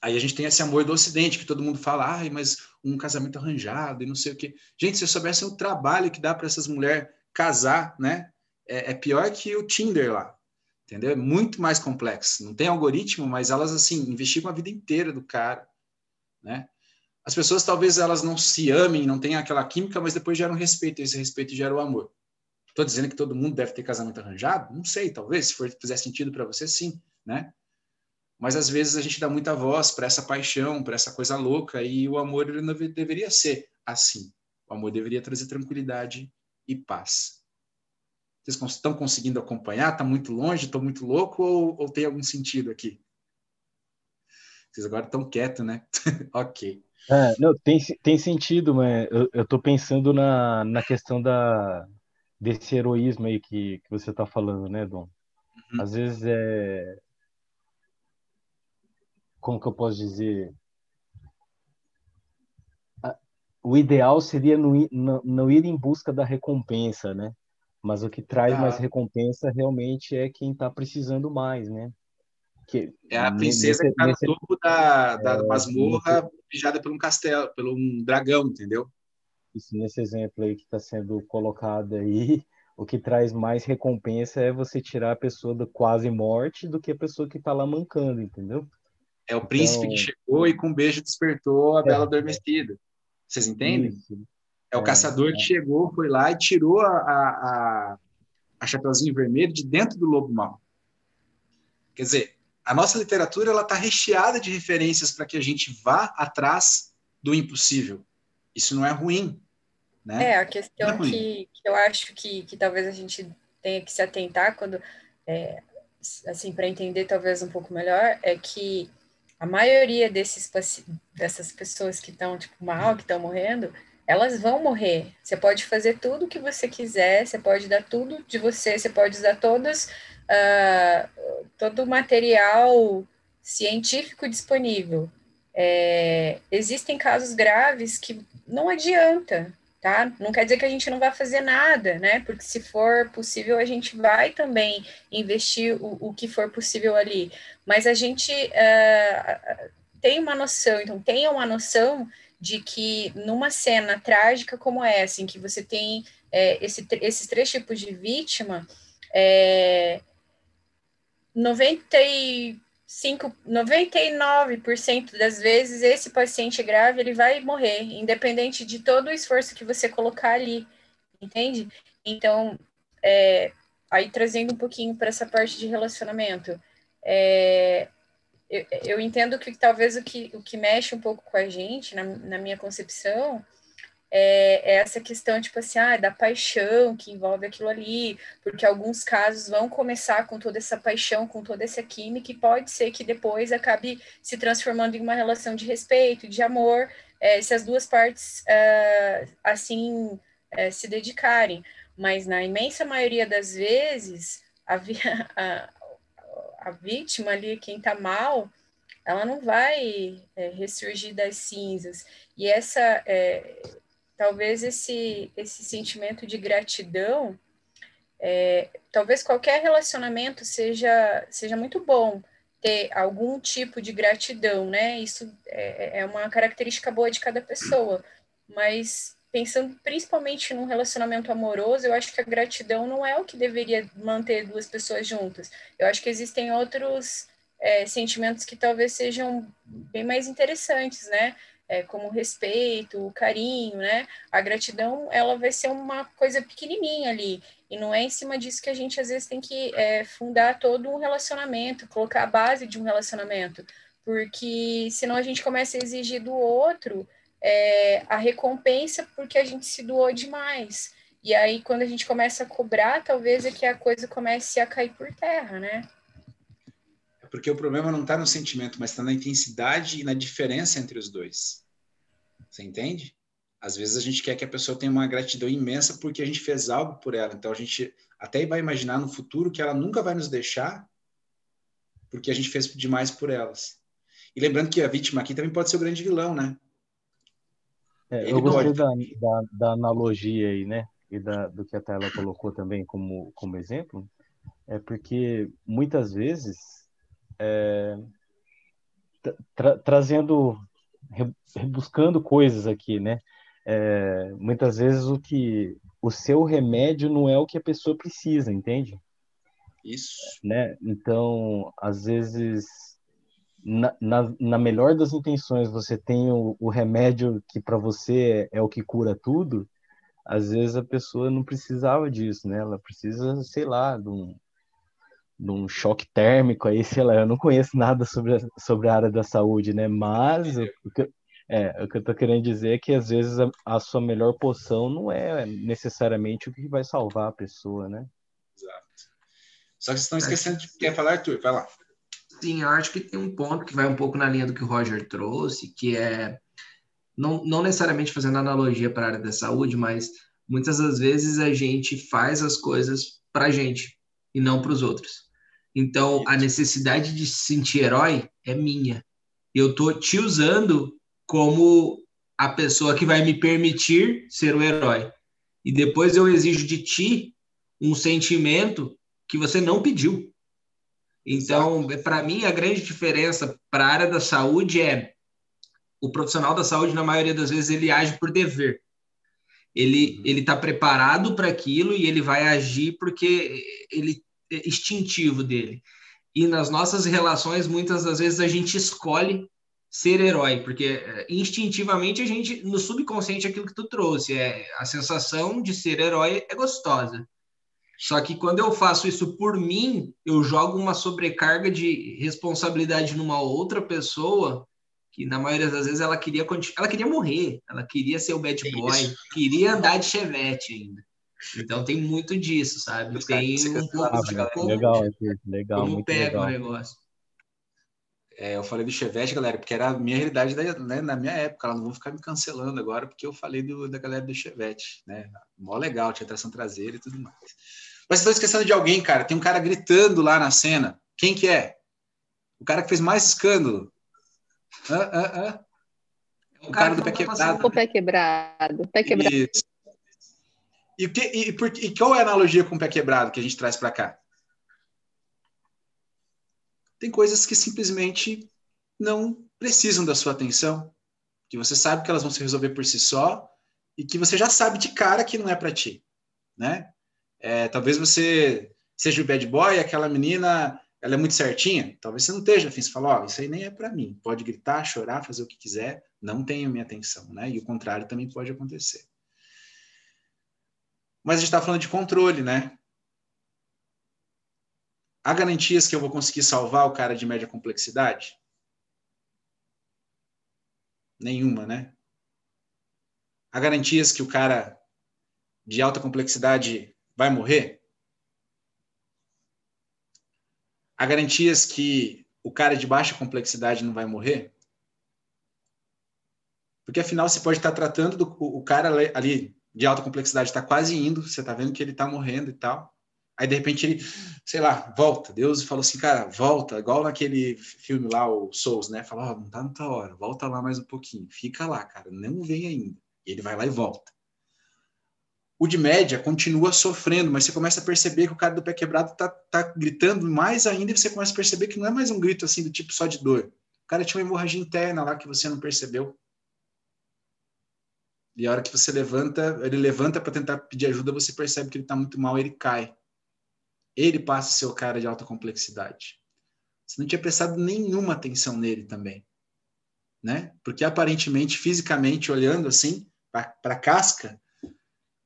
A: Aí a gente tem esse amor do Ocidente, que todo mundo fala, ai, mas um casamento arranjado e não sei o quê. Gente, se eu soubesse o trabalho que dá para essas mulheres casar, né? É, é pior que o Tinder lá entendeu? É muito mais complexo. Não tem algoritmo, mas elas assim investigam a vida inteira do cara, né? As pessoas talvez elas não se amem, não tenham aquela química, mas depois geram respeito, e esse respeito gera o amor. Estou dizendo que todo mundo deve ter casamento arranjado? Não sei, talvez, se for fizer sentido para você, sim, né? Mas às vezes a gente dá muita voz para essa paixão, para essa coisa louca, e o amor não deveria ser assim. O amor deveria trazer tranquilidade e paz. Vocês estão conseguindo acompanhar? Está muito longe? Estou muito louco? Ou, ou, tem algum sentido aqui? Vocês agora estão quietos, né? <laughs> ok.
B: É, não, tem, tem sentido, mas eu estou pensando na, na questão da, desse heroísmo aí que, que você está falando, né, Dom? Uhum. Às vezes é. Como que eu posso dizer? O ideal seria não ir, não, não ir em busca da recompensa, né? Mas o que traz ah. mais recompensa realmente é quem está precisando mais, né?
A: Que, é a princesa nesse, que está nesse... no topo da, da é, masmorra, pijada por um castelo, pelo um dragão, entendeu?
B: Isso, nesse exemplo aí que está sendo colocado aí, <laughs> o que traz mais recompensa é você tirar a pessoa da quase morte do que a pessoa que está lá mancando, entendeu?
A: É o príncipe
B: Então-
A: que chegou e com um beijo despertou a bela
B: É.
A: adormecida. Vocês entendem?
B: Isso.
A: É o
B: É,
A: caçador que chegou, foi lá e tirou a, a, a, a Chapeuzinho Vermelho de dentro do lobo mau. Quer dizer, a nossa literatura ela está recheada de referências para que a gente vá atrás do impossível. Isso não é ruim, né?
G: É, a questão
A: é
G: que, que eu acho que, que talvez a gente tenha que se atentar quando, é, assim, para entender talvez um pouco melhor, é que a maioria desses, dessas pessoas que estão, tipo, mal, que estão morrendo, elas vão morrer. Você pode fazer tudo o que você quiser, você pode dar tudo de você, você pode usar todas, ah, todo o material científico disponível. É, existem casos graves que não adianta, tá? Não quer dizer que a gente não vai fazer nada, né? Porque se for possível, a gente vai também investir o, o que for possível ali. Mas a gente ah, tem uma noção, então tenha uma noção de que numa cena trágica como essa, em que você tem é, esse, esses três tipos de vítima, é, 95, 99% das vezes esse paciente grave ele vai morrer, independente de todo o esforço que você colocar ali, entende? Então, é, aí trazendo um pouquinho para essa parte de relacionamento, é, eu, eu entendo que talvez o que, o que mexe um pouco com a gente, na, na minha concepção, é, é essa questão, tipo assim, ah, da paixão que envolve aquilo ali, porque alguns casos vão começar com toda essa paixão, com toda essa química, e pode ser que depois acabe se transformando em uma relação de respeito, de amor, é, se as duas partes ah, assim é, se dedicarem. Mas na imensa maioria das vezes, a, vi- <laughs> a, a vítima ali, quem tá mal, ela não vai é, ressurgir das cinzas. E essa, é, talvez esse, esse sentimento de gratidão, é, talvez qualquer relacionamento seja, seja muito bom ter algum tipo de gratidão, né? Isso é, é uma característica boa de cada pessoa, mas pensando principalmente num relacionamento amoroso, eu acho que a gratidão não é o que deveria manter duas pessoas juntas. Eu acho que existem outros é, sentimentos que talvez sejam bem mais interessantes, né? É, como o respeito, o carinho, né? A gratidão, ela vai ser uma coisa pequenininha ali. E não é em cima disso que a gente, às vezes, tem que é, fundar todo um relacionamento, colocar a base de um relacionamento. Porque senão a gente começa a exigir do outro é, a recompensa porque a gente se doou demais. E aí, quando a gente começa a cobrar, talvez é que a coisa comece a cair por terra, né?
A: Porque o problema não está no sentimento, mas está na intensidade e na diferença entre os dois. Você entende? Às vezes a gente quer que a pessoa tenha uma gratidão imensa porque a gente fez algo por ela. Então a gente até vai imaginar no futuro que ela nunca vai nos deixar porque a gente fez demais por elas. E lembrando que a vítima aqui também pode ser o grande vilão, né?
B: É, eu gostei da, da, da analogia aí, né? E da, do que a Tela colocou também como, como exemplo. É porque muitas vezes, é, tra- trazendo, re- rebuscando coisas aqui, né? É, muitas vezes o que o seu remédio não é o que a pessoa precisa, entende?
A: Isso.
B: né? Então, às vezes, na, na, na melhor das intenções, você tem o, o remédio que para você é, é o que cura tudo. Às vezes a pessoa não precisava disso, né? Ela precisa, sei lá, de um, de um choque térmico aí, sei lá. Eu não conheço nada sobre a, sobre a área da saúde, né? Mas o, o que, é, o que eu tô querendo dizer é que às vezes a, a sua melhor poção não é necessariamente o que vai salvar a pessoa, né?
A: Exato. Só que vocês estão esquecendo de quer falar, Arthur? Vai lá.
F: Sim, eu acho que tem um ponto que vai um pouco na linha do que o Roger trouxe, que é não, não necessariamente fazendo analogia para a área da saúde, mas muitas das vezes a gente faz as coisas para a gente e não para os outros. Então, a necessidade de se sentir herói é minha. Eu tô te usando como a pessoa que vai me permitir ser o herói. E depois eu exijo de ti um sentimento que você não pediu. Então, para mim, a grande diferença para a área da saúde é o profissional da saúde, na maioria das vezes, ele age por dever. Ele ele está preparado para aquilo e ele vai agir porque ele é instintivo dele. E nas nossas relações, muitas das vezes a gente escolhe ser herói, porque é, instintivamente a gente, no subconsciente, aquilo que tu trouxe, é a sensação de ser herói é gostosa. Só que quando eu faço isso por mim, eu jogo uma sobrecarga de responsabilidade numa outra pessoa que na maioria das vezes ela queria ela queria morrer, ela queria ser o bad boy, queria andar de chevette ainda. Então tem muito disso, sabe? Tem um pouco de
B: como, legal, legal,
F: como
B: muito
F: pega
B: legal.
F: o negócio.
A: É, eu falei do Chevette, galera, porque era a minha realidade da, né, na minha época. Elas não vão ficar me cancelando agora, porque eu falei do, da galera do Chevette, né? Mó legal, tinha tração traseira e tudo mais. Mas estou esquecendo de alguém, cara. Tem um cara gritando lá na cena. Quem que é? O cara que fez mais escândalo. Ah, ah, ah. O cara do
F: que
A: pé quebrado.
D: O pé quebrado. Pé quebrado.
A: Isso. E, que- e por- e qual é a analogia com o pé quebrado que a gente traz para cá? Tem coisas que simplesmente não precisam da sua atenção, que você sabe que elas vão se resolver por si só e que você já sabe de cara que não é para ti, né? É, talvez você seja o bad boy, aquela menina, ela é muito certinha, talvez você não esteja afim, você fala, ó, isso aí nem é para mim, pode gritar, chorar, fazer o que quiser, não tenha minha atenção, né? E o contrário também pode acontecer. Mas a gente está falando de controle, né? Há garantias que eu vou conseguir salvar o cara de média complexidade? Nenhuma, né? Há garantias que o cara de alta complexidade vai morrer? Há garantias que o cara de baixa complexidade não vai morrer? Porque afinal você pode estar tratando do o cara ali de alta complexidade está quase indo, você está vendo que ele está morrendo e tal. Aí de repente ele, sei lá, volta. Deus falou assim, cara, volta, igual naquele filme lá, o Souls, né? Fala, ó, oh, não tá muita hora, volta lá mais um pouquinho, fica lá, cara, não vem ainda. E ele vai lá e volta. O de média continua sofrendo, mas você começa a perceber que o cara do pé quebrado tá, tá gritando mais ainda e você começa a perceber que não é mais um grito assim do tipo só de dor. O cara tinha uma hemorragia interna lá que você não percebeu. E a hora que você levanta, ele levanta para tentar pedir ajuda, você percebe que ele está muito mal, ele cai. Ele passa a ser o cara de alta complexidade. Você não tinha prestado nenhuma atenção nele também, né? Porque aparentemente, fisicamente, olhando assim para a casca,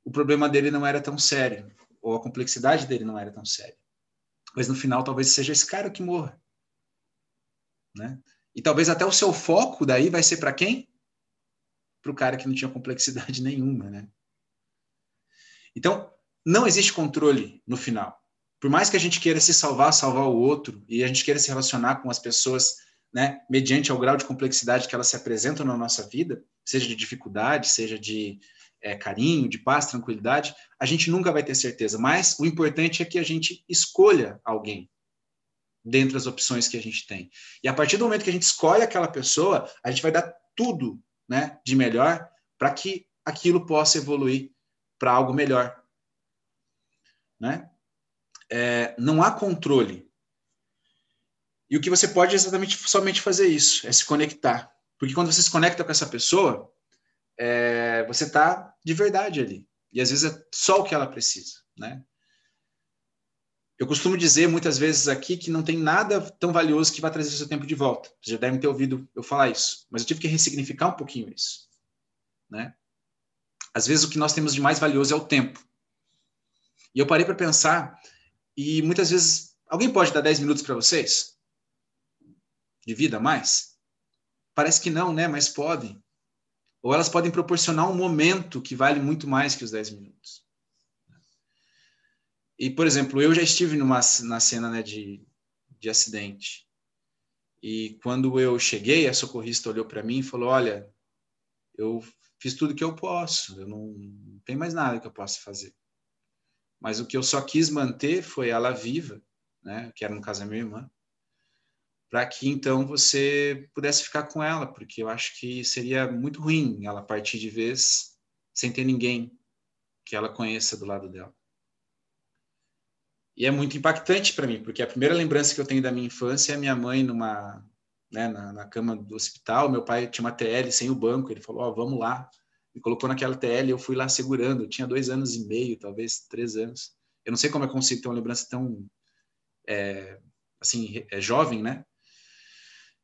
A: o problema dele não era tão sério, ou a complexidade dele não era tão séria. Mas no final, talvez seja esse cara que morra, né? E talvez até o seu foco daí vai ser para quem? Para o cara que não tinha complexidade <laughs> nenhuma, né? Então, não existe controle no final. Por mais que a gente queira se salvar, salvar o outro, e a gente queira se relacionar com as pessoas, né, mediante ao grau de complexidade que elas se apresentam na nossa vida, seja de dificuldade, seja de é, carinho, de paz, tranquilidade, a gente nunca vai ter certeza. Mas o importante é que a gente escolha alguém dentre as opções que a gente tem. E a partir do momento que a gente escolhe aquela pessoa, a gente vai dar tudo né, de melhor para que aquilo possa evoluir para algo melhor. Né? É, não há controle. E o que você pode é exatamente somente fazer isso, é se conectar. Porque quando você se conecta com essa pessoa, é, você está de verdade ali. E às vezes é só o que ela precisa. Né? Eu costumo dizer muitas vezes aqui que não tem nada tão valioso que vai trazer seu tempo de volta. Vocês já devem ter ouvido eu falar isso, mas eu tive que ressignificar um pouquinho isso, né? Às vezes o que nós temos de mais valioso é o tempo. E eu parei para pensar e muitas vezes alguém pode dar 10 minutos para vocês de vida a mais? Parece que não, né? Mas podem. Ou elas podem proporcionar um momento que vale muito mais que os 10 minutos. E, por exemplo, eu já estive numa, na cena né, de, de acidente. E quando eu cheguei, a socorrista olhou para mim e falou: Olha, eu fiz tudo que eu posso, eu não, não tem mais nada que eu possa fazer. Mas o que eu só quis manter foi ela viva, né, que era no caso a minha irmã, para que então você pudesse ficar com ela, porque eu acho que seria muito ruim ela partir de vez sem ter ninguém que ela conheça do lado dela. E é muito impactante para mim, porque a primeira lembrança que eu tenho da minha infância é minha mãe numa, né, na, na, cama do hospital. Meu pai tinha uma TL sem o banco. Ele falou: Ó, oh, vamos lá. Me colocou naquela TL eu fui lá segurando. Eu tinha dois anos e meio, talvez três anos. Eu não sei como eu consigo ter uma lembrança tão é, assim, é jovem, né?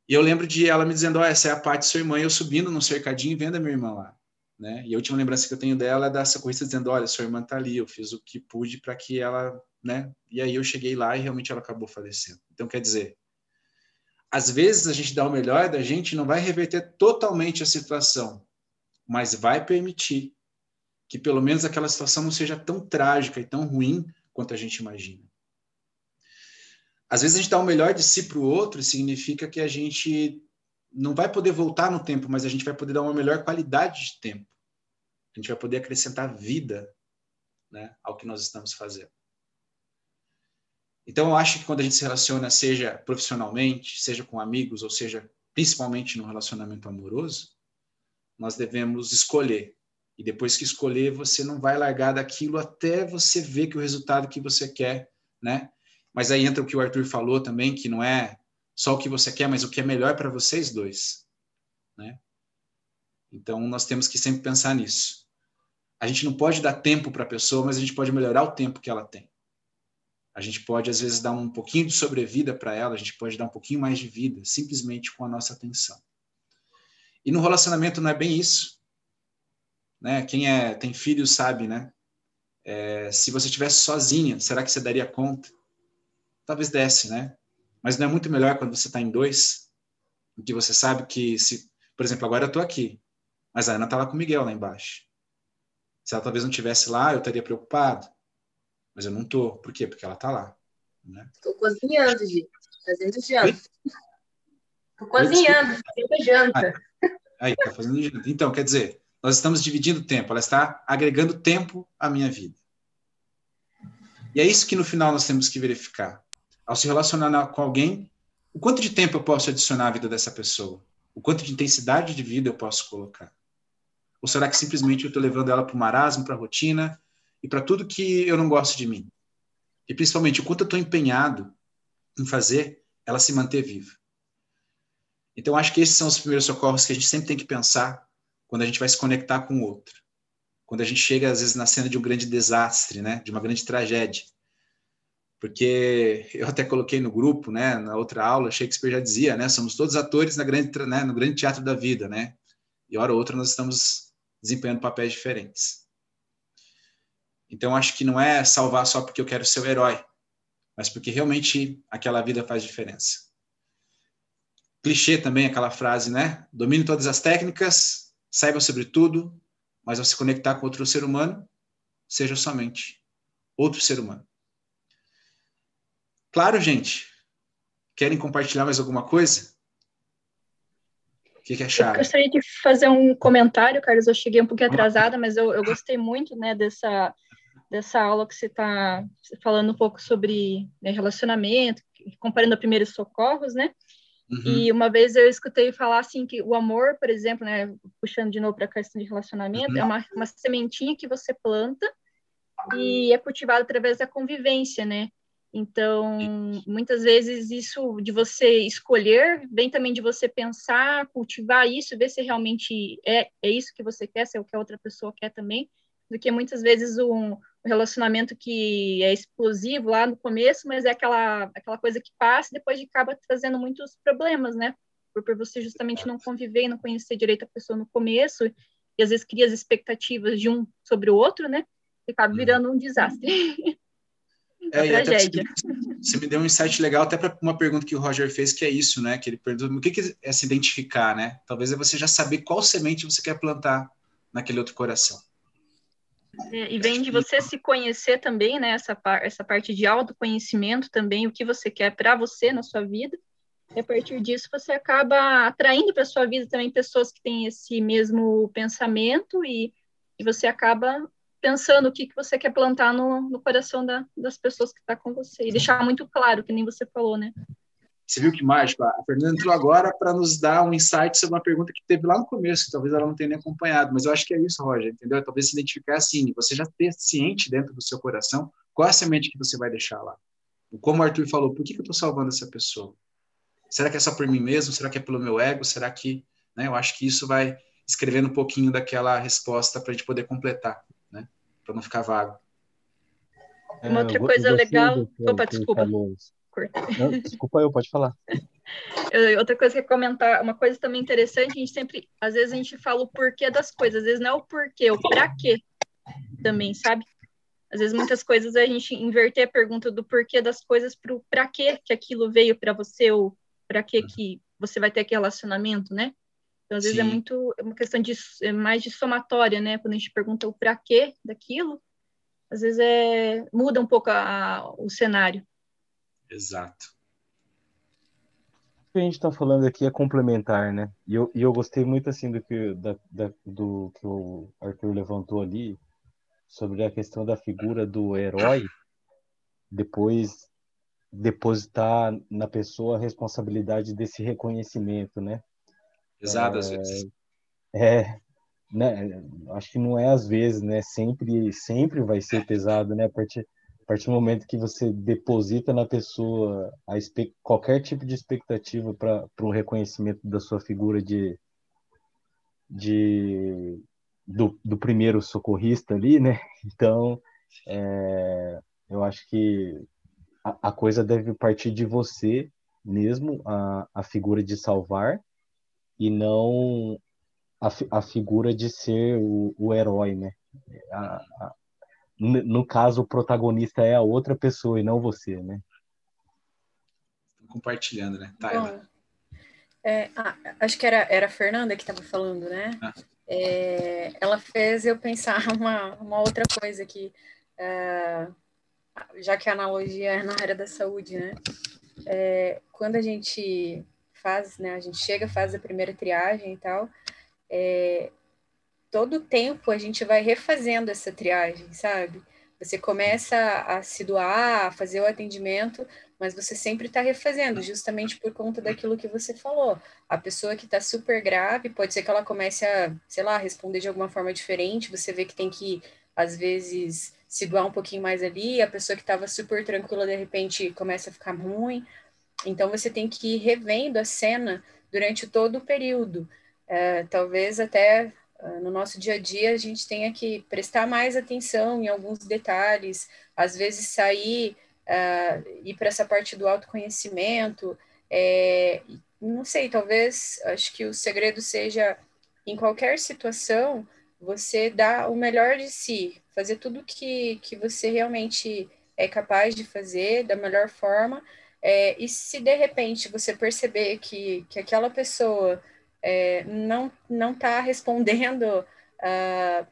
A: E eu lembro de ela me dizendo, ó, oh, essa é a parte de sua irmã, eu subindo no cercadinho e vendo a minha irmã lá, né? E a última lembrança que eu tenho dela é dessa corrida dizendo, olha, sua irmã tá ali, eu fiz o que pude para que ela, né? E aí eu cheguei lá e realmente ela acabou falecendo. Então, quer dizer, às vezes a gente dá o melhor da gente não vai reverter totalmente a situação, mas vai permitir que pelo menos aquela situação não seja tão trágica e tão ruim quanto a gente imagina. Às vezes a gente dá o melhor de si para o outro, significa que a gente não vai poder voltar no tempo, mas a gente vai poder dar uma melhor qualidade de tempo. A gente vai poder acrescentar vida né, ao que nós estamos fazendo. Então, eu acho que quando a gente se relaciona, seja profissionalmente, seja com amigos, ou seja, principalmente no relacionamento amoroso, nós devemos escolher. E depois que escolher, você não vai largar daquilo até você ver que o resultado que você quer, né? Mas aí entra o que o Arthur falou também, que não é só o que você quer, mas o que é melhor para vocês dois, né? Então nós temos que sempre pensar nisso. A gente não pode dar tempo para a pessoa, mas a gente pode melhorar o tempo que ela tem. A gente pode às vezes dar um pouquinho de sobrevida para ela, a gente pode dar um pouquinho mais de vida, simplesmente com a nossa atenção. E no relacionamento não é bem isso, né? Quem é tem filho sabe, né? É, se você estivesse sozinha, será que você daria conta? talvez desse, né? Mas não é muito melhor quando você está em dois, que você sabe que, se, por exemplo, agora eu estou aqui, mas a Ana está lá com o Miguel lá embaixo. Se ela talvez não tivesse lá, eu estaria preocupado. Mas eu não estou. Por quê? Porque ela está lá.
C: Estou né? cozinhando, gente. Fazendo janta. Estou cozinhando, fazendo janta.
A: Aí, está fazendo janta. Então, quer dizer, nós estamos dividindo tempo. Ela está agregando tempo à minha vida. E é isso que no final nós temos que verificar ao se relacionar com alguém, o quanto de tempo eu posso adicionar à vida dessa pessoa? O quanto de intensidade de vida eu posso colocar? Ou será que simplesmente eu estou levando ela para o marasmo, para a rotina e para tudo que eu não gosto de mim? E principalmente, o quanto eu estou empenhado em fazer ela se manter viva. Então, acho que esses são os primeiros socorros que a gente sempre tem que pensar quando a gente vai se conectar com o outro. Quando a gente chega, às vezes, na cena de um grande desastre, né? de uma grande tragédia porque eu até coloquei no grupo, né, na outra aula, Shakespeare já dizia, né, somos todos atores na grande, né, no grande teatro da vida, né, e hora ou outra nós estamos desempenhando papéis diferentes. Então acho que não é salvar só porque eu quero ser o herói, mas porque realmente aquela vida faz diferença. Clichê também aquela frase, né? Domine todas as técnicas, saiba sobre tudo, mas ao se conectar com outro ser humano, seja somente outro ser humano. Claro, gente. Querem compartilhar mais alguma coisa? O que, que acharam?
D: Eu gostaria de fazer um comentário, Carlos. Eu cheguei um pouquinho atrasada, mas eu, eu gostei muito né, dessa, dessa aula que você está falando um pouco sobre né, relacionamento, comparando a primeiros socorros, né? Uhum. E uma vez eu escutei falar assim que o amor, por exemplo, né, puxando de novo para a questão de relacionamento, uhum. é uma, uma sementinha que você planta e é cultivado através da convivência, né? Então, muitas vezes isso de você escolher vem também de você pensar, cultivar isso, ver se realmente é, é isso que você quer, se é o que a outra pessoa quer também, do que muitas vezes um relacionamento que é explosivo lá no começo, mas é aquela, aquela coisa que passa e depois acaba trazendo muitos problemas, né? Por, por você justamente não conviver e não conhecer direito a pessoa no começo, e às vezes cria as expectativas de um sobre o outro, né? E acaba uhum. virando um desastre. <laughs>
A: É, tragédia. Você, me deu um insight legal até para uma pergunta que o Roger fez, que é isso, né? Que ele perguntou o que, que é se identificar, né? Talvez é você já saber qual semente você quer plantar naquele outro coração.
D: É, e vem de você se conhecer também, né? Essa, par essa parte de autoconhecimento também, o que você quer para você na sua vida. E a partir disso você acaba atraindo para sua vida também pessoas que têm esse mesmo pensamento e, e você acaba pensando o que, que você quer plantar no, no coração da, das pessoas que estão tá com você. E deixar muito claro, que nem você falou, né?
A: Você viu que mágico? A Fernanda entrou agora para nos dar um insight sobre uma pergunta que teve lá no começo, que talvez ela não tenha nem acompanhado, mas eu acho que é isso, Roger, entendeu? Talvez se identificar assim, você já ter ciente dentro do seu coração qual é a semente que você vai deixar lá. Como o Arthur falou, por que, que eu estou salvando essa pessoa? Será que é só por mim mesmo? Será que é pelo meu ego? Será que. Né, eu acho que isso vai escrevendo um pouquinho daquela resposta para a gente poder completar para não ficar vago.
D: Uma outra coisa legal. Opa, desculpa. Falou,
B: Não, desculpa eu, pode falar. <laughs>
D: Eu- outra coisa que eu ia comentar, uma coisa também interessante, a gente sempre, às vezes a gente fala o porquê das coisas, às vezes não é o porquê, o pra quê também, sabe? Às vezes muitas coisas a gente inverter a pergunta do porquê das coisas pro pra quê que aquilo veio para você ou pra quê que você vai ter aquele relacionamento, né? Então, às vezes é
A: Sim.
D: muito, é uma questão de, é mais de somatória, né? Quando a gente pergunta o pra quê daquilo, às vezes é, muda um pouco a- a- o cenário.
A: Exato.
B: O que a gente está falando aqui é complementar, né? E eu, e eu gostei muito assim do que, da, da- do que o Arthur levantou ali sobre a questão da figura do herói depois depositar na pessoa a responsabilidade desse reconhecimento, né?
A: Exato, às vezes.
B: É, né? Acho que não é às vezes, né? Sempre, sempre vai ser pesado, né? A partir, a partir do momento que você deposita na pessoa a qualquer tipo de expectativa para o reconhecimento da sua figura de, de do, do primeiro socorrista ali, né? <laughs> Então, é, eu acho que a, a coisa deve partir de você mesmo, a, a figura de salvar, e não a, a figura de ser o, o herói, né? A- no caso, o protagonista é a outra pessoa e não você, né?
A: Compartilhando, né? Taila.
G: Bom, é, ah, acho que era, era a Fernanda que estava falando, né?
A: Ah.
G: É, ela fez eu pensar <laughs> uma, uma outra coisa que, ah, já que a analogia é na área da saúde, né? É, quando a gente faz, né? A gente chega, faz a primeira triagem e tal, é, todo tempo a gente vai refazendo essa triagem, sabe? Você começa a se doar, a fazer o atendimento, mas você sempre está refazendo, justamente por conta daquilo que você falou. A pessoa que está super grave, pode ser que ela comece a, sei lá, responder de alguma forma diferente, você vê que tem que, às vezes, se doar um pouquinho mais ali, a pessoa que estava super tranquila, de repente, começa a ficar ruim. Então, você tem que ir revendo a cena durante todo o período. É, talvez até no nosso dia a dia a gente tenha que prestar mais atenção em alguns detalhes, às vezes sair, ah, ir para essa parte do autoconhecimento, é, não sei, talvez, acho que o segredo seja, em qualquer situação, você dar o melhor de si, fazer tudo que, que você realmente é capaz de fazer da melhor forma, é, e se de repente você perceber que, que aquela pessoa é, não não está respondendo ah,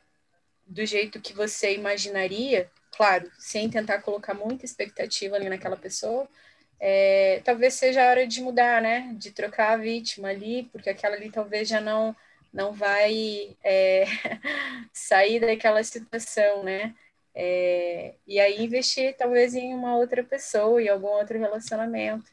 G: do jeito que você imaginaria, claro, sem tentar colocar muita expectativa ali naquela pessoa, é, talvez seja a hora de mudar, né? De trocar a vítima ali, porque aquela ali talvez já não não vai é, <laughs> sair daquela situação, né? É, e aí investir talvez em uma outra pessoa, em algum outro relacionamento.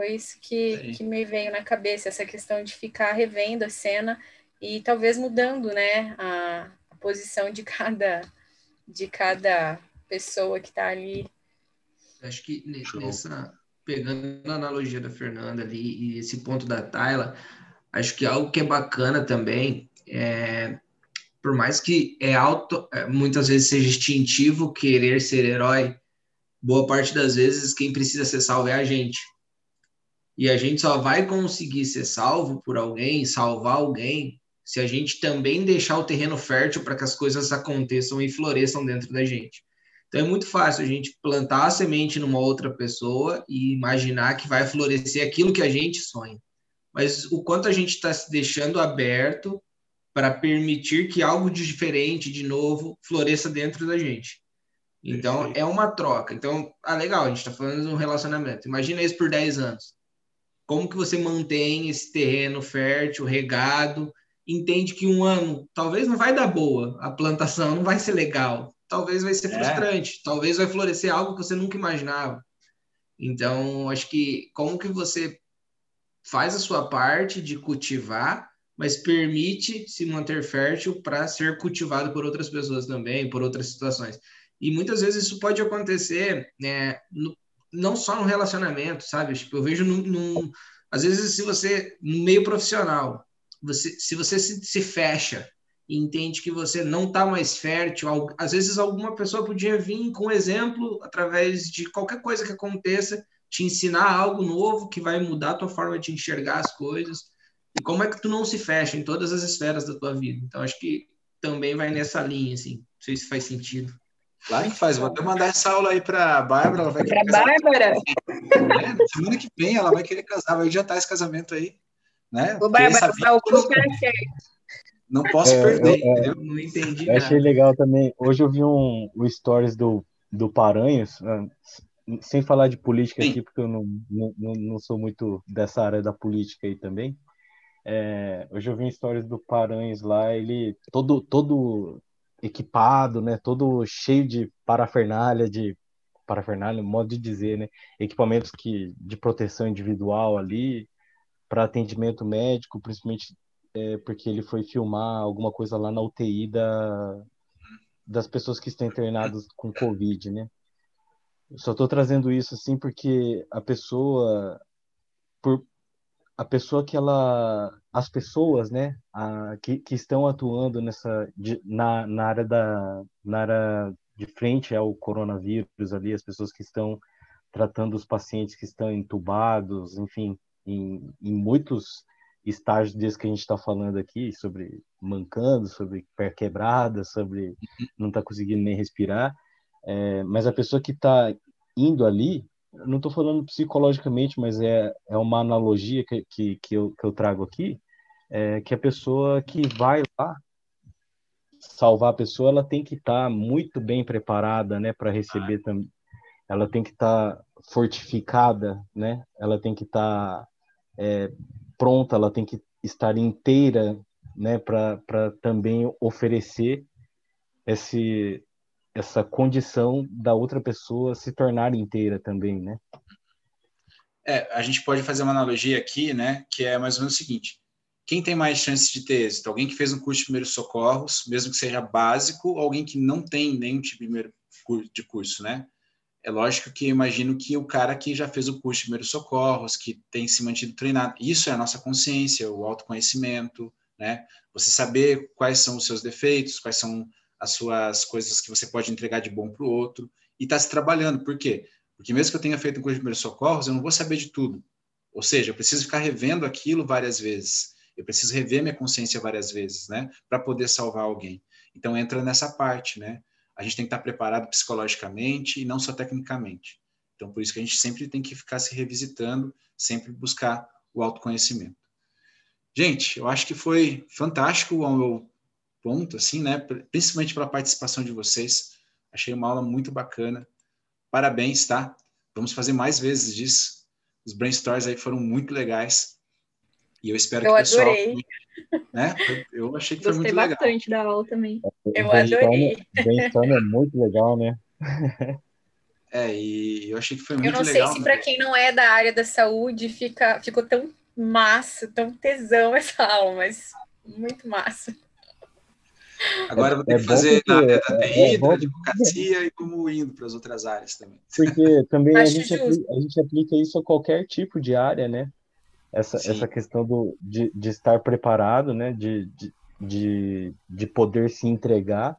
G: Foi isso que,
A: Sim.
G: que me veio na cabeça, essa questão de ficar revendo a cena e talvez mudando, né, a, a posição de cada, de cada pessoa que está ali.
F: Acho que nessa, pegando a analogia da Fernanda ali e esse ponto da Tayla, acho que algo que é bacana também é, por mais que é auto, é, muitas vezes seja instintivo querer ser herói, boa parte das vezes quem precisa ser salvo é a gente. E a gente só vai conseguir ser salvo por alguém, salvar alguém, se a gente também deixar o terreno fértil para que as coisas aconteçam e floresçam dentro da gente. Então é muito fácil a gente plantar a semente numa outra pessoa e imaginar que vai florescer aquilo que a gente sonha. Mas o quanto a gente está se deixando aberto para permitir que algo de diferente, de novo, floresça dentro da gente. Então é uma troca. Então, ah, legal, a gente está falando de um relacionamento. Imagina isso por 10 anos. Como que você mantém esse terreno fértil, regado, entende que um ano talvez não vai dar boa, a plantação não vai ser legal, talvez vai ser
A: É.
F: frustrante, talvez vai florescer algo que você nunca imaginava. Então, acho que como que você faz a sua parte de cultivar, mas permite se manter fértil para ser cultivado por outras pessoas também, por outras situações. E muitas vezes isso pode acontecer, né, no- não só no relacionamento, sabe? Tipo, eu vejo num, num- às vezes se você no meio profissional, você, se você se, se fecha e entende que você não está mais fértil, às vezes alguma pessoa podia vir com exemplo através de qualquer coisa que aconteça te ensinar algo novo que vai mudar a tua forma de enxergar as coisas. E como é que tu não se fecha em todas as esferas da tua vida? Então, acho que também vai nessa linha, assim. Não sei se faz sentido.
A: Claro que faz. Vou até mandar essa aula aí para a Bárbara. Ela vai
G: Para Bárbara.
A: É, semana que vem ela vai querer casar, vai adiantar esse casamento aí. Né?
G: O Bárbara, tá o era certo.
A: Não posso
B: É,
A: perder,
B: eu- é,
A: entendeu?
F: Não entendi
B: Eu
F: nada.
B: achei legal também. Hoje eu vi um, o stories do, do Paranhos, ah, sem falar de política
A: Sim.
B: aqui, porque eu não, não, não não sou muito dessa área da política aí também. É, hoje eu vi um stories do Paranhos lá, ele todo, todo equipado, né? Todo cheio de parafernália, de parafernália, modo de dizer, né? Equipamentos que, de proteção individual ali, para atendimento médico, principalmente é, porque ele foi filmar alguma coisa lá na UTI da, das pessoas que estão internadas com Covid, né? Só estou trazendo isso assim porque a pessoa, por a pessoa que ela, as pessoas, né, a, que, que estão atuando nessa, de- na, na área da, na área de frente ao coronavírus ali, as pessoas que estão tratando os pacientes que estão entubados, enfim, em, em muitos estágios desse que a gente está falando aqui, sobre mancando, sobre pé quebrada, sobre não estar conseguindo nem respirar, é, mas a pessoa que está indo ali, não estou falando psicologicamente, mas é, é uma analogia que, que, que, eu, que eu trago aqui, é que a pessoa que vai lá salvar a pessoa, ela tem que estar muito bem preparada, né, para receber também. Ela tem que estar fortificada, né? Ela tem que estar é, pronta, ela tem que estar inteira, né, para também oferecer esse essa condição da outra pessoa se tornar inteira também, né?
A: É, a gente pode fazer uma analogia aqui, né? Que é mais ou menos o seguinte: quem tem mais chances de ter êxito? Alguém que fez um curso de primeiros socorros, mesmo que seja básico, ou alguém que não tem nenhum tipo de primeiro de curso, né? É lógico que eu imagino que o cara que já fez o curso de primeiros socorros, que tem se mantido treinado, isso é a nossa consciência, o autoconhecimento, né? Você saber quais são os seus defeitos, quais são as suas coisas que você pode entregar de bom para o outro, e está se trabalhando. Por quê? Porque mesmo que eu tenha feito um curso de primeiros socorros, eu não vou saber de tudo. Ou seja, eu preciso ficar revendo aquilo várias vezes. Eu preciso rever minha consciência várias vezes, né? Para poder salvar alguém. Então entra nessa parte, né? A gente tem que estar preparado psicologicamente e não só tecnicamente. Então por isso que a gente sempre tem que ficar se revisitando, sempre buscar o autoconhecimento. Gente, eu acho que foi fantástico ao meu ponto, assim, né? Principalmente pela participação de vocês. Achei uma aula muito bacana. Parabéns, tá? Vamos fazer mais vezes disso. Os brainstorms aí foram muito legais. E eu espero
G: Eu
A: que o pessoal.
G: adorei.
A: Né? Eu achei que foi
D: Gostei
A: muito legal.
D: bastante da aula também.
G: Eu
B: O brainstorm-
G: adorei.
B: brainstorm é muito legal, né? <laughs>
A: É, e eu achei que foi
G: Eu
A: muito
G: não sei
A: legal.
G: se
A: né?
G: para quem não é da área da saúde fica, ficou tão massa, tão tesão <laughs> essa aula, mas muito massa.
A: Agora eu vou ter
B: É
A: que fazer na
B: porque-
A: área da
B: é
A: TI, da
B: bom-
A: advocacia e como indo para as outras áreas também.
B: Porque também a gente,
G: justo.
B: apli- a gente aplica isso a qualquer tipo de área, né? Essa,
A: Sim.
B: essa questão do, de, de estar preparado, né? De, de, de, de poder se entregar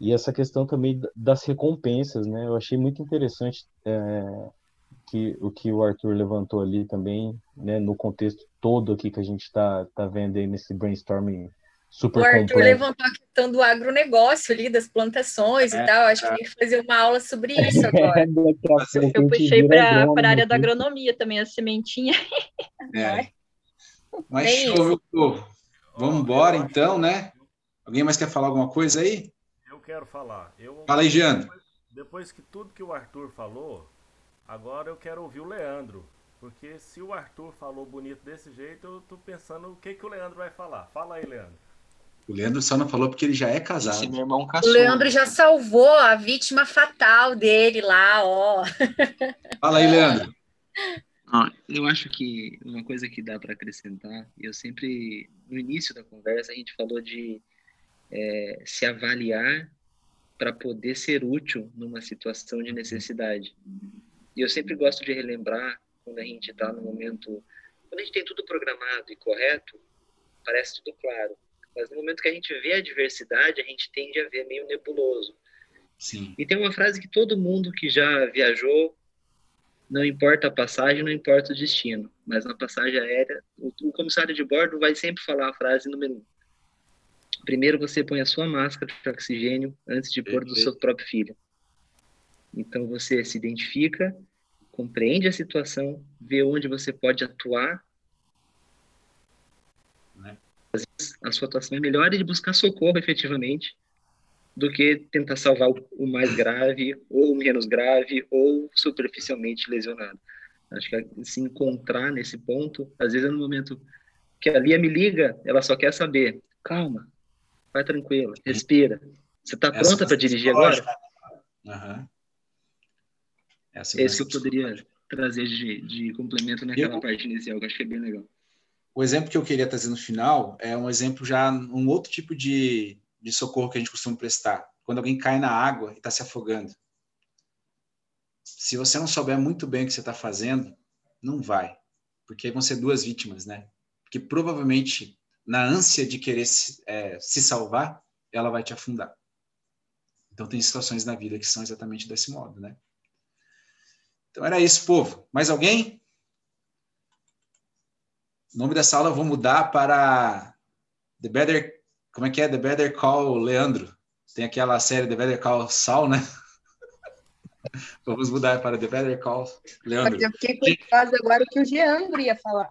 B: e essa questão também da- das recompensas, né? Eu achei muito interessante é, que o que o Arthur levantou ali também, né? No contexto todo aqui que a gente está tá vendo aí nesse brainstorming super
G: O Arthur
B: completo.
G: levantou a questão do agronegócio ali, das plantações
A: É,
G: e tal. Acho
A: é.
G: que tem que fazer uma aula sobre isso agora. <laughs>
D: Eu puxei para a área da
B: aqui.
D: agronomia também, a sementinha.
A: É. <laughs> Mas
G: É
A: show,
G: isso.
A: meu povo. Vamos embora então, né? Alguém mais quer falar alguma coisa aí?
E: Eu quero falar. Eu,
A: Fala aí, Jean.
E: Depois, depois que tudo que o Arthur falou, agora eu quero ouvir o Leandro. Porque se o Arthur falou bonito desse jeito, eu tô pensando o que, que o Leandro vai falar. Fala aí, Leandro.
A: O Leandro só não falou porque ele já é
H: Esse
A: casado.
H: meu irmão
G: O
H: caçou.
G: Leandro já salvou a vítima fatal dele lá, ó. <laughs>
A: Fala aí, Leandro.
H: Eu acho que uma coisa que dá para acrescentar, eu sempre, no início da conversa, a gente falou de é, se avaliar para poder ser útil numa situação de necessidade. E eu sempre gosto de relembrar, quando a gente está no momento, quando a gente tem tudo programado e correto, parece tudo claro. Mas no momento que a gente vê a diversidade, a gente tende a ver meio nebuloso.
A: Sim.
H: E tem uma frase que todo mundo que já viajou não importa a passagem, não importa o destino, mas na passagem aérea, o, o comissário de bordo vai sempre falar a frase número um. Primeiro você põe a sua máscara de oxigênio antes de pôr do seu próprio filho. Então você se identifica, compreende a situação, vê onde você pode atuar. Às vezes a sua atuação é melhor de buscar socorro efetivamente do que tentar salvar o mais grave ou menos grave ou superficialmente lesionado. Acho que se encontrar nesse ponto, às vezes é no momento que a Lia me liga, ela só quer saber, calma, vai tranquila, respira. Você está pronta para dirigir agora?
A: Uhum.
H: Essa é Esse que eu poderia trazer de, de complemento naquela eu, parte inicial, que eu acho que é bem legal.
A: O exemplo que eu queria trazer no final é um exemplo já, um outro tipo de, de socorro que a gente costuma prestar. Quando alguém cai na água e está se afogando. Se você não souber muito bem o que você está fazendo, não vai. Porque aí vão ser duas vítimas, né? Porque provavelmente, na ânsia de querer se, é, se salvar, ela vai te afundar. Então, tem situações na vida que são exatamente desse modo, né? Então era isso, povo. Mais alguém? O nome dessa aula eu vou mudar para The Better. Como é que é? The Better Call Leandro. Tem aquela série The Better Call Saul, né? <laughs> Vamos mudar para The Better Call Leandro.
I: Eu fiquei curiosa agora que o Geandro ia falar.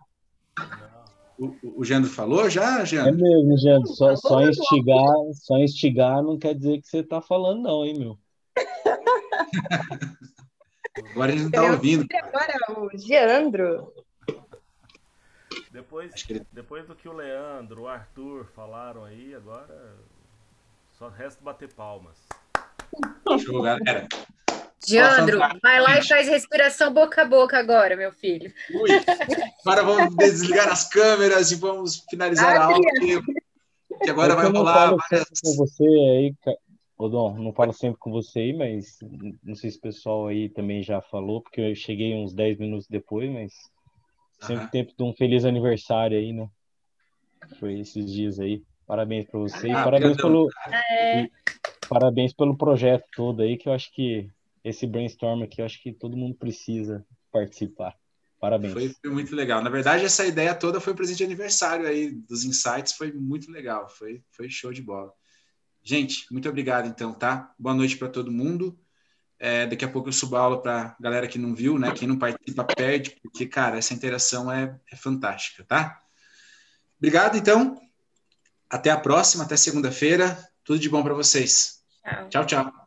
A: O, o Geandro falou já, Geandro?
B: É mesmo, Geandro. Só, só, instigar, só instigar não quer dizer que você está falando, não, hein, meu? <laughs>
A: Agora ele não está ouvindo.
I: Agora o Geandro.
E: Depois, ele... depois do que o Leandro, o Arthur falaram aí, agora só resta bater palmas.
A: Show, galera.
G: Geandro, vai lá e faz respiração boca a boca agora, meu filho.
A: Ui, agora vamos desligar as câmeras e vamos finalizar ah, a aula. Que, agora vai rolar
B: várias... com você aí, Odon, não falo sempre com você aí, mas não sei se o pessoal aí também já falou, porque eu cheguei uns 10 minutos depois, mas sempre uhum. tempo de um feliz aniversário aí, né? Foi esses dias aí. Parabéns para você ah, e parabéns pelo é... parabéns pelo projeto todo aí, que eu acho que esse brainstorm aqui, eu acho que todo mundo precisa participar. Parabéns.
A: Foi, foi, muito legal. Na verdade, essa ideia toda foi o presente de aniversário aí dos insights, foi muito legal, foi, foi show de bola. Gente, muito obrigado então, tá? Boa noite para todo mundo. É, daqui a pouco eu subo a aula para galera que não viu, né? Quem não participa, perde, porque, cara, essa interação é, é fantástica, tá? Obrigado, então. Até a próxima, até segunda-feira. Tudo de bom para vocês.
G: Tchau,
A: tchau. tchau.